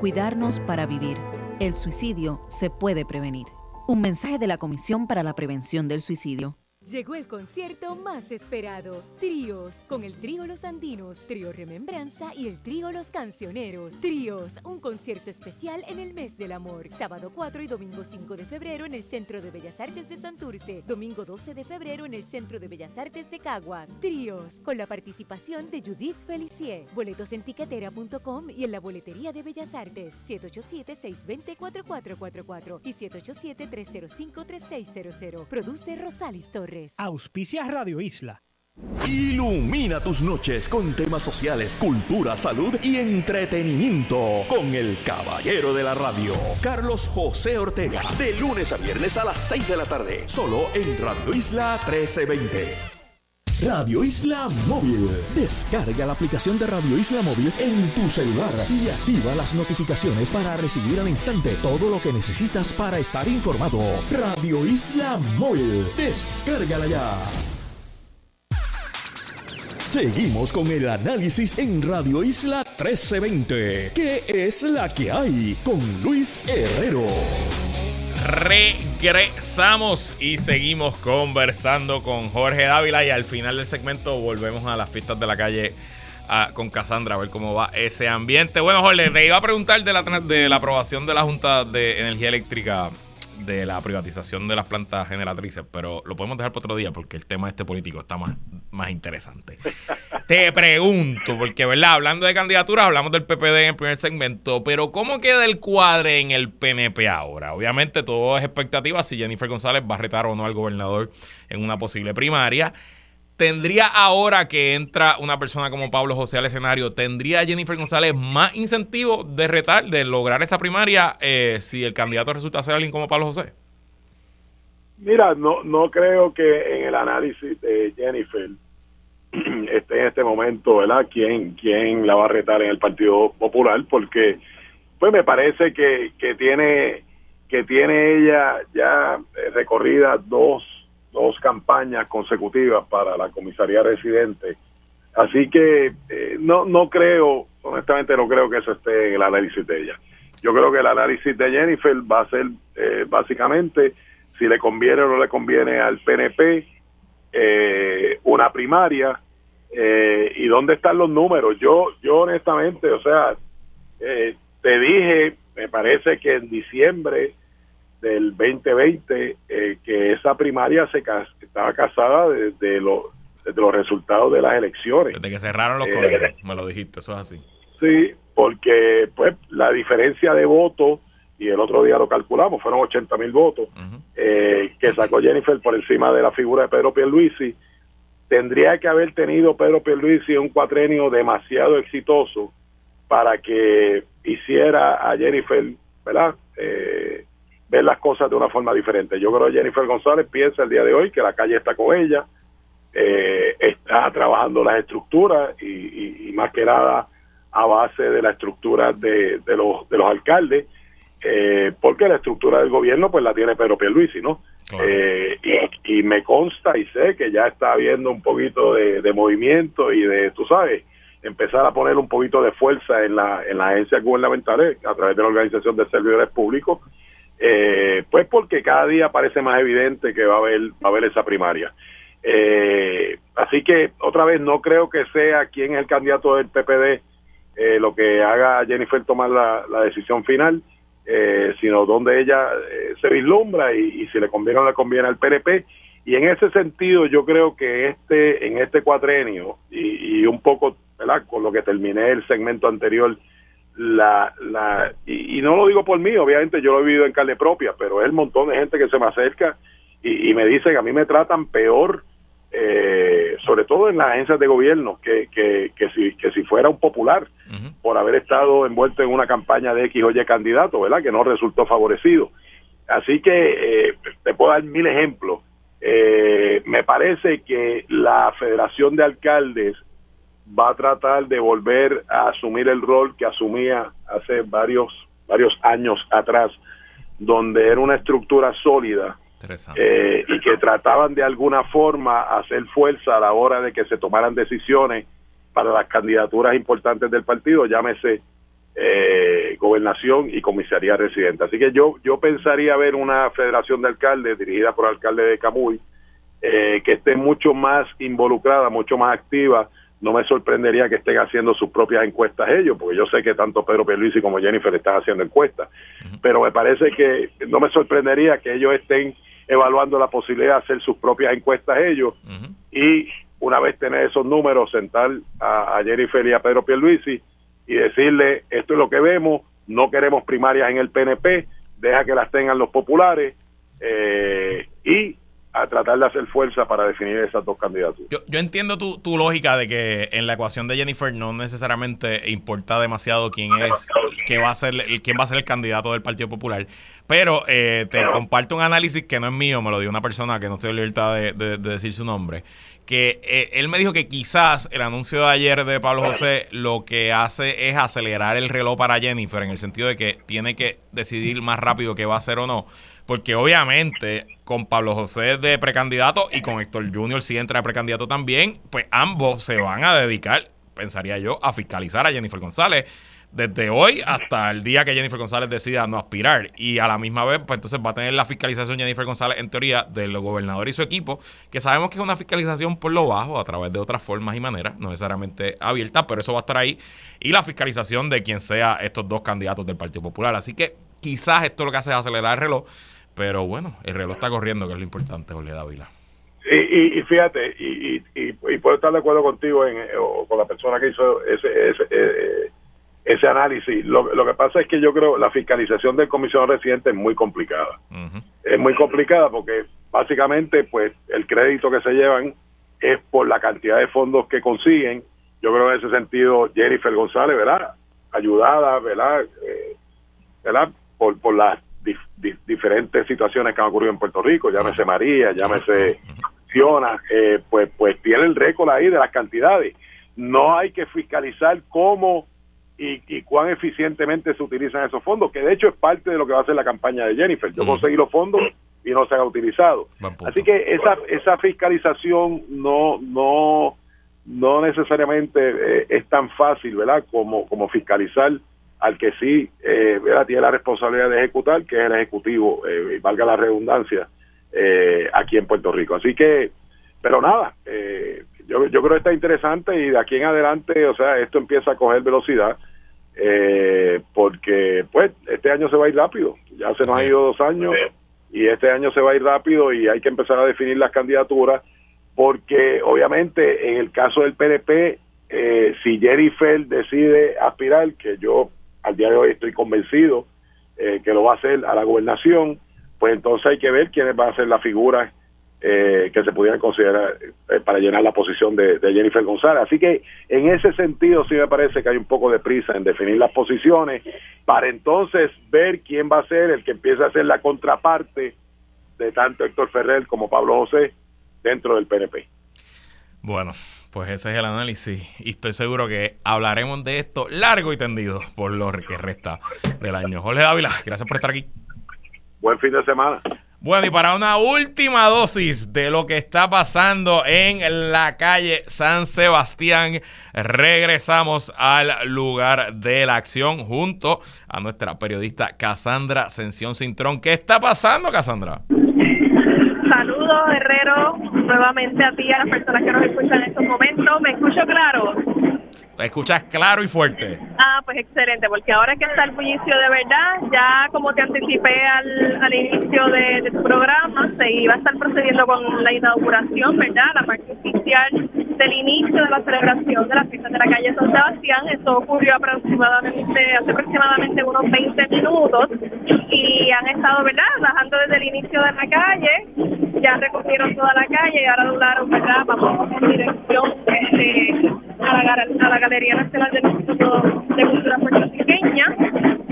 Cuidarnos para vivir. El suicidio se puede prevenir. Un mensaje de la Comisión para la Prevención del Suicidio. Llegó el concierto más esperado, Tríos, con el Trío Los Andinos, Trío Remembranza y el Trío Los Cancioneros. Tríos, un concierto especial en el mes del amor. Sábado 4 y domingo 5 de febrero en el Centro de Bellas Artes de Santurce. Domingo 12 de febrero en el Centro de Bellas Artes de Caguas. Tríos, con la participación de Judith Felicier. Boletos en tiquetera.com y en la boletería de Bellas Artes. 787-620-4444 y 787-305-3600. Produce Rosalis Torres. Auspicia Radio Isla. Ilumina tus noches con temas sociales, cultura, salud y entretenimiento con el caballero de la radio, Carlos José Ortega, de lunes a viernes a las 6 de la tarde, solo en Radio Isla 1320. Radio Isla Móvil. Descarga la aplicación de Radio Isla Móvil en tu celular y activa las notificaciones para recibir al instante todo lo que necesitas para estar informado. Radio Isla Móvil. Descárgala ya. Seguimos con el análisis en Radio Isla 1320. ¿Qué es la que hay? Con Luis Herrero. Regresamos y seguimos conversando con Jorge Dávila y al final del segmento volvemos a las fiestas de la calle con Cassandra a ver cómo va ese ambiente. Bueno, Jorge, te iba a preguntar de la, de la aprobación de la Junta de Energía Eléctrica de la privatización de las plantas generatrices, pero lo podemos dejar para otro día porque el tema este político está más, más interesante. Te pregunto, porque verdad, hablando de candidaturas, hablamos del PPD en el primer segmento, pero ¿cómo queda el cuadre en el PNP ahora? Obviamente todo es expectativa si Jennifer González va a retar o no al gobernador en una posible primaria. ¿Tendría ahora que entra una persona como Pablo José al escenario, tendría Jennifer González más incentivo de retar, de lograr esa primaria eh, si el candidato resulta ser alguien como Pablo José? Mira, no, no creo que en el análisis de Jennifer esté en este momento, ¿verdad? ¿Quién, quién la va a retar en el Partido Popular? Porque, pues me parece que, que tiene que tiene ella ya recorrida dos dos campañas consecutivas para la comisaría residente. Así que eh, no, no creo, honestamente no creo que eso esté en el análisis de ella. Yo creo que el análisis de Jennifer va a ser eh, básicamente si le conviene o no le conviene al PNP eh, una primaria y dónde están los números. Yo, yo honestamente, o sea, te dije, me parece que en diciembre del 2020 eh, que esa primaria se estaba casada desde, los resultados de las elecciones. Desde que cerraron los eh, colegios, me lo dijiste, eso es así. Sí, porque pues la diferencia de votos, y el otro día lo calculamos, fueron 80 mil votos, eh, que sacó Jennifer por encima de la figura de Pedro Pierluisi, tendría que haber tenido Pedro Pierluisi un cuatrenio demasiado exitoso para que hiciera a Jennifer, ¿verdad? Eh, ver las cosas de una forma diferente. Yo creo que Jennifer González piensa el día de hoy que la calle está con ella, eh, está trabajando las estructuras y, más que nada a base de la estructura de, los, de los alcaldes, eh, porque la estructura del gobierno pues la tiene Pedro Pierluisi, ¿no? Eh, y, y, me consta y sé que ya está habiendo un poquito de, movimiento y de, tú sabes, empezar a poner un poquito de fuerza en, la, en las agencias gubernamentales a través de la Organización de Servidores Públicos, eh, pues porque cada día parece más evidente que va a haber, va a haber esa primaria. Eh, así que otra vez no creo que sea quien es el candidato del PPD eh, lo que haga Jennifer tomar la, decisión final, eh, sino donde ella eh, se vislumbra y, si le conviene o no le conviene al PNP. Y en ese sentido yo creo que este en este cuatrenio y, un poco ¿verdad? con lo que terminé el segmento anterior, la, la y, no lo digo por mí, obviamente yo lo he vivido en carne propia, pero es el montón de gente que se me acerca y, y me dice que a mí me tratan peor eh, sobre todo en las agencias de gobierno, que, que, que, si, que si fuera un popular por haber estado envuelto en una campaña de X o Y candidato, ¿verdad? Que no resultó favorecido. Así que eh, te puedo dar mil ejemplos. Eh, me parece que la Federación de Alcaldes va a tratar de volver a asumir el rol que asumía hace varios, varios años atrás, donde era una estructura sólida eh, y que trataban de alguna forma hacer fuerza a la hora de que se tomaran decisiones para las candidaturas importantes del partido, llámese eh, gobernación y comisaría residente. Así que yo yo pensaría ver una federación de alcaldes dirigida por el alcalde de Camuy eh, que esté mucho más involucrada, mucho más activa. No me sorprendería que estén haciendo sus propias encuestas ellos, porque yo sé que tanto Pedro Pierluisi como Jennifer están haciendo encuestas, pero me parece que no me sorprendería que ellos estén evaluando la posibilidad de hacer sus propias encuestas ellos y una vez tener esos números sentar a, Jennifer y a Pedro Pierluisi y decirle esto es lo que vemos, no queremos primarias en el PNP, deja que las tengan los populares eh, y a tratar de hacer fuerza para definir esas dos candidaturas. Yo, yo entiendo tu, tu, lógica de que en la ecuación de Jennifer no necesariamente importa demasiado quién es, quién va a ser, quién va a ser el candidato del Partido Popular, pero eh, te comparto un análisis que no es mío, me lo dio una persona que no estoy en libertad de, de, decir su nombre, que eh, él me dijo que quizás el anuncio de ayer de Pablo José lo que hace es acelerar el reloj para Jennifer en el sentido de que tiene que decidir más rápido qué va a hacer o no. Porque obviamente con Pablo José de precandidato y con Héctor Junior si entra de precandidato también, pues ambos se van a dedicar, pensaría yo, a fiscalizar a Jennifer González desde hoy hasta el día que Jennifer González decida no aspirar. Y a la misma vez, pues entonces va a tener la fiscalización Jennifer González, en teoría, del gobernador y su equipo, que sabemos que es una fiscalización por lo bajo, a través de otras formas y maneras, no necesariamente abierta, pero eso va a estar ahí. Y la fiscalización de quien sea estos dos candidatos del Partido Popular. Así que quizás esto lo que hace es acelerar el reloj pero bueno, el reloj está corriendo, que es lo importante, Jorge Dávila. Y, y, fíjate, y, y, puedo estar de acuerdo contigo en, o con la persona que hizo ese, ese, eh, ese análisis. Lo, lo, que pasa es que yo creo la fiscalización del comisionado residente es muy complicada. Es muy complicada porque básicamente pues el crédito que se llevan es por la cantidad de fondos que consiguen. Yo creo en ese sentido Jennifer González, ¿verdad? Ayudada, ¿verdad? Eh, ¿verdad? Por, por las diferentes situaciones que han ocurrido en Puerto Rico, llámese María, llámese Fiona, eh, pues, pues tiene el récord ahí de las cantidades. No hay que fiscalizar cómo y, cuán eficientemente se utilizan esos fondos, que de hecho es parte de lo que va a ser la campaña de Jennifer. Yo conseguí los fondos y no se han utilizado. Así que esa, esa fiscalización no, no, no necesariamente eh, es tan fácil, ¿verdad? Como, como fiscalizar al que sí eh, tiene la responsabilidad de ejecutar, que es el Ejecutivo, eh, valga la redundancia, eh, aquí en Puerto Rico. Así que, pero nada, eh, yo, yo creo que está interesante y de aquí en adelante, o sea, esto empieza a coger velocidad, porque pues este año se va a ir rápido, ya se nos ha ido dos años y este año se va a ir rápido y hay que empezar a definir las candidaturas, porque obviamente en el caso del PNP, eh, si Jennifer decide aspirar, que yo al día de hoy estoy convencido eh, que lo va a hacer a la gobernación, pues entonces hay que ver quiénes van a ser las figuras eh, que se pudieran considerar eh, para llenar la posición de, Jennifer González. Así que en ese sentido sí me parece que hay un poco de prisa en definir las posiciones para entonces ver quién va a ser el que empiece a ser la contraparte de tanto Héctor Ferrer como Pablo José dentro del PNP. Bueno, pues ese es el análisis y estoy seguro que hablaremos de esto largo y tendido por lo que resta del año. Jorge Dávila, gracias por estar aquí. Buen fin de semana. Bueno, y para una última dosis de lo que está pasando en la calle San Sebastián, regresamos al lugar de la acción junto a nuestra periodista Cassandra Sención Cintrón. ¿Qué está pasando, Cassandra? Saludos, Herrero, nuevamente a ti y a las personas que nos escuchan en estos momentos. ¿Me escucho claro? La escuchas claro y fuerte. Ah, pues excelente, porque ahora que está el bullicio de verdad, ya como te anticipé al, al inicio de, tu programa, se iba a estar procediendo con la inauguración, ¿verdad? La parte oficial del inicio de la celebración de las fiestas de la calle San Sebastián. Eso ocurrió aproximadamente, hace aproximadamente unos 20 minutos y han estado, ¿verdad? Bajando desde el inicio de la calle, ya recogieron toda la calle y ahora doblaron, ¿verdad? Vamos en dirección este, a la, a la Galería Nacional del Instituto de Cultura Puertorriqueña.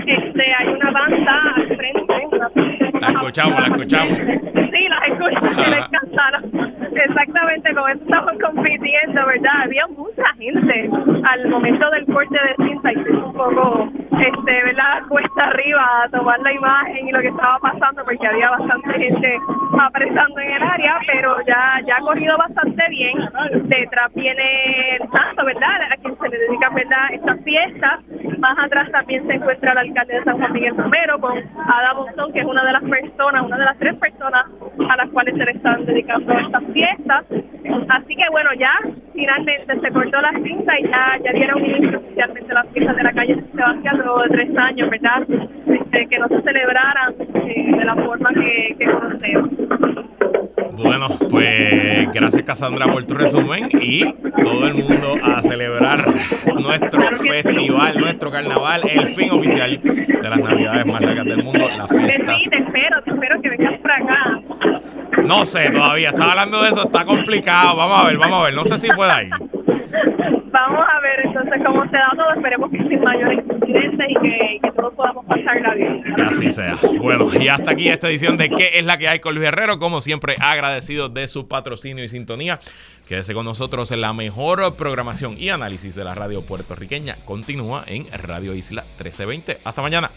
Este, hay una banda al frente. la escuchamos, la escuchamos. Sí, la me encantaron. Exactamente, con eso estamos compitiendo, ¿verdad? Había mucha gente al momento del corte de cinta y un poco, este, ¿verdad? Cuesta arriba a tomar la imagen y lo que estaba Cassandra por tu resumen y todo el mundo a celebrar nuestro festival, nuestro carnaval, el fin oficial de las navidades más largas del mundo, las fiestas. Sí, te espero, te espero que vengas acá. No sé todavía, estaba hablando de eso, está complicado, vamos a ver, vamos a ver, no sé si pueda ir. Sea. Bueno, y hasta aquí esta edición de ¿Qué es la que hay con Luis Herrero? Como siempre, agradecido de su patrocinio y sintonía. Quédese con nosotros en la mejor programación y análisis de la radio puertorriqueña. Continúa en Radio Isla 1320. Hasta mañana.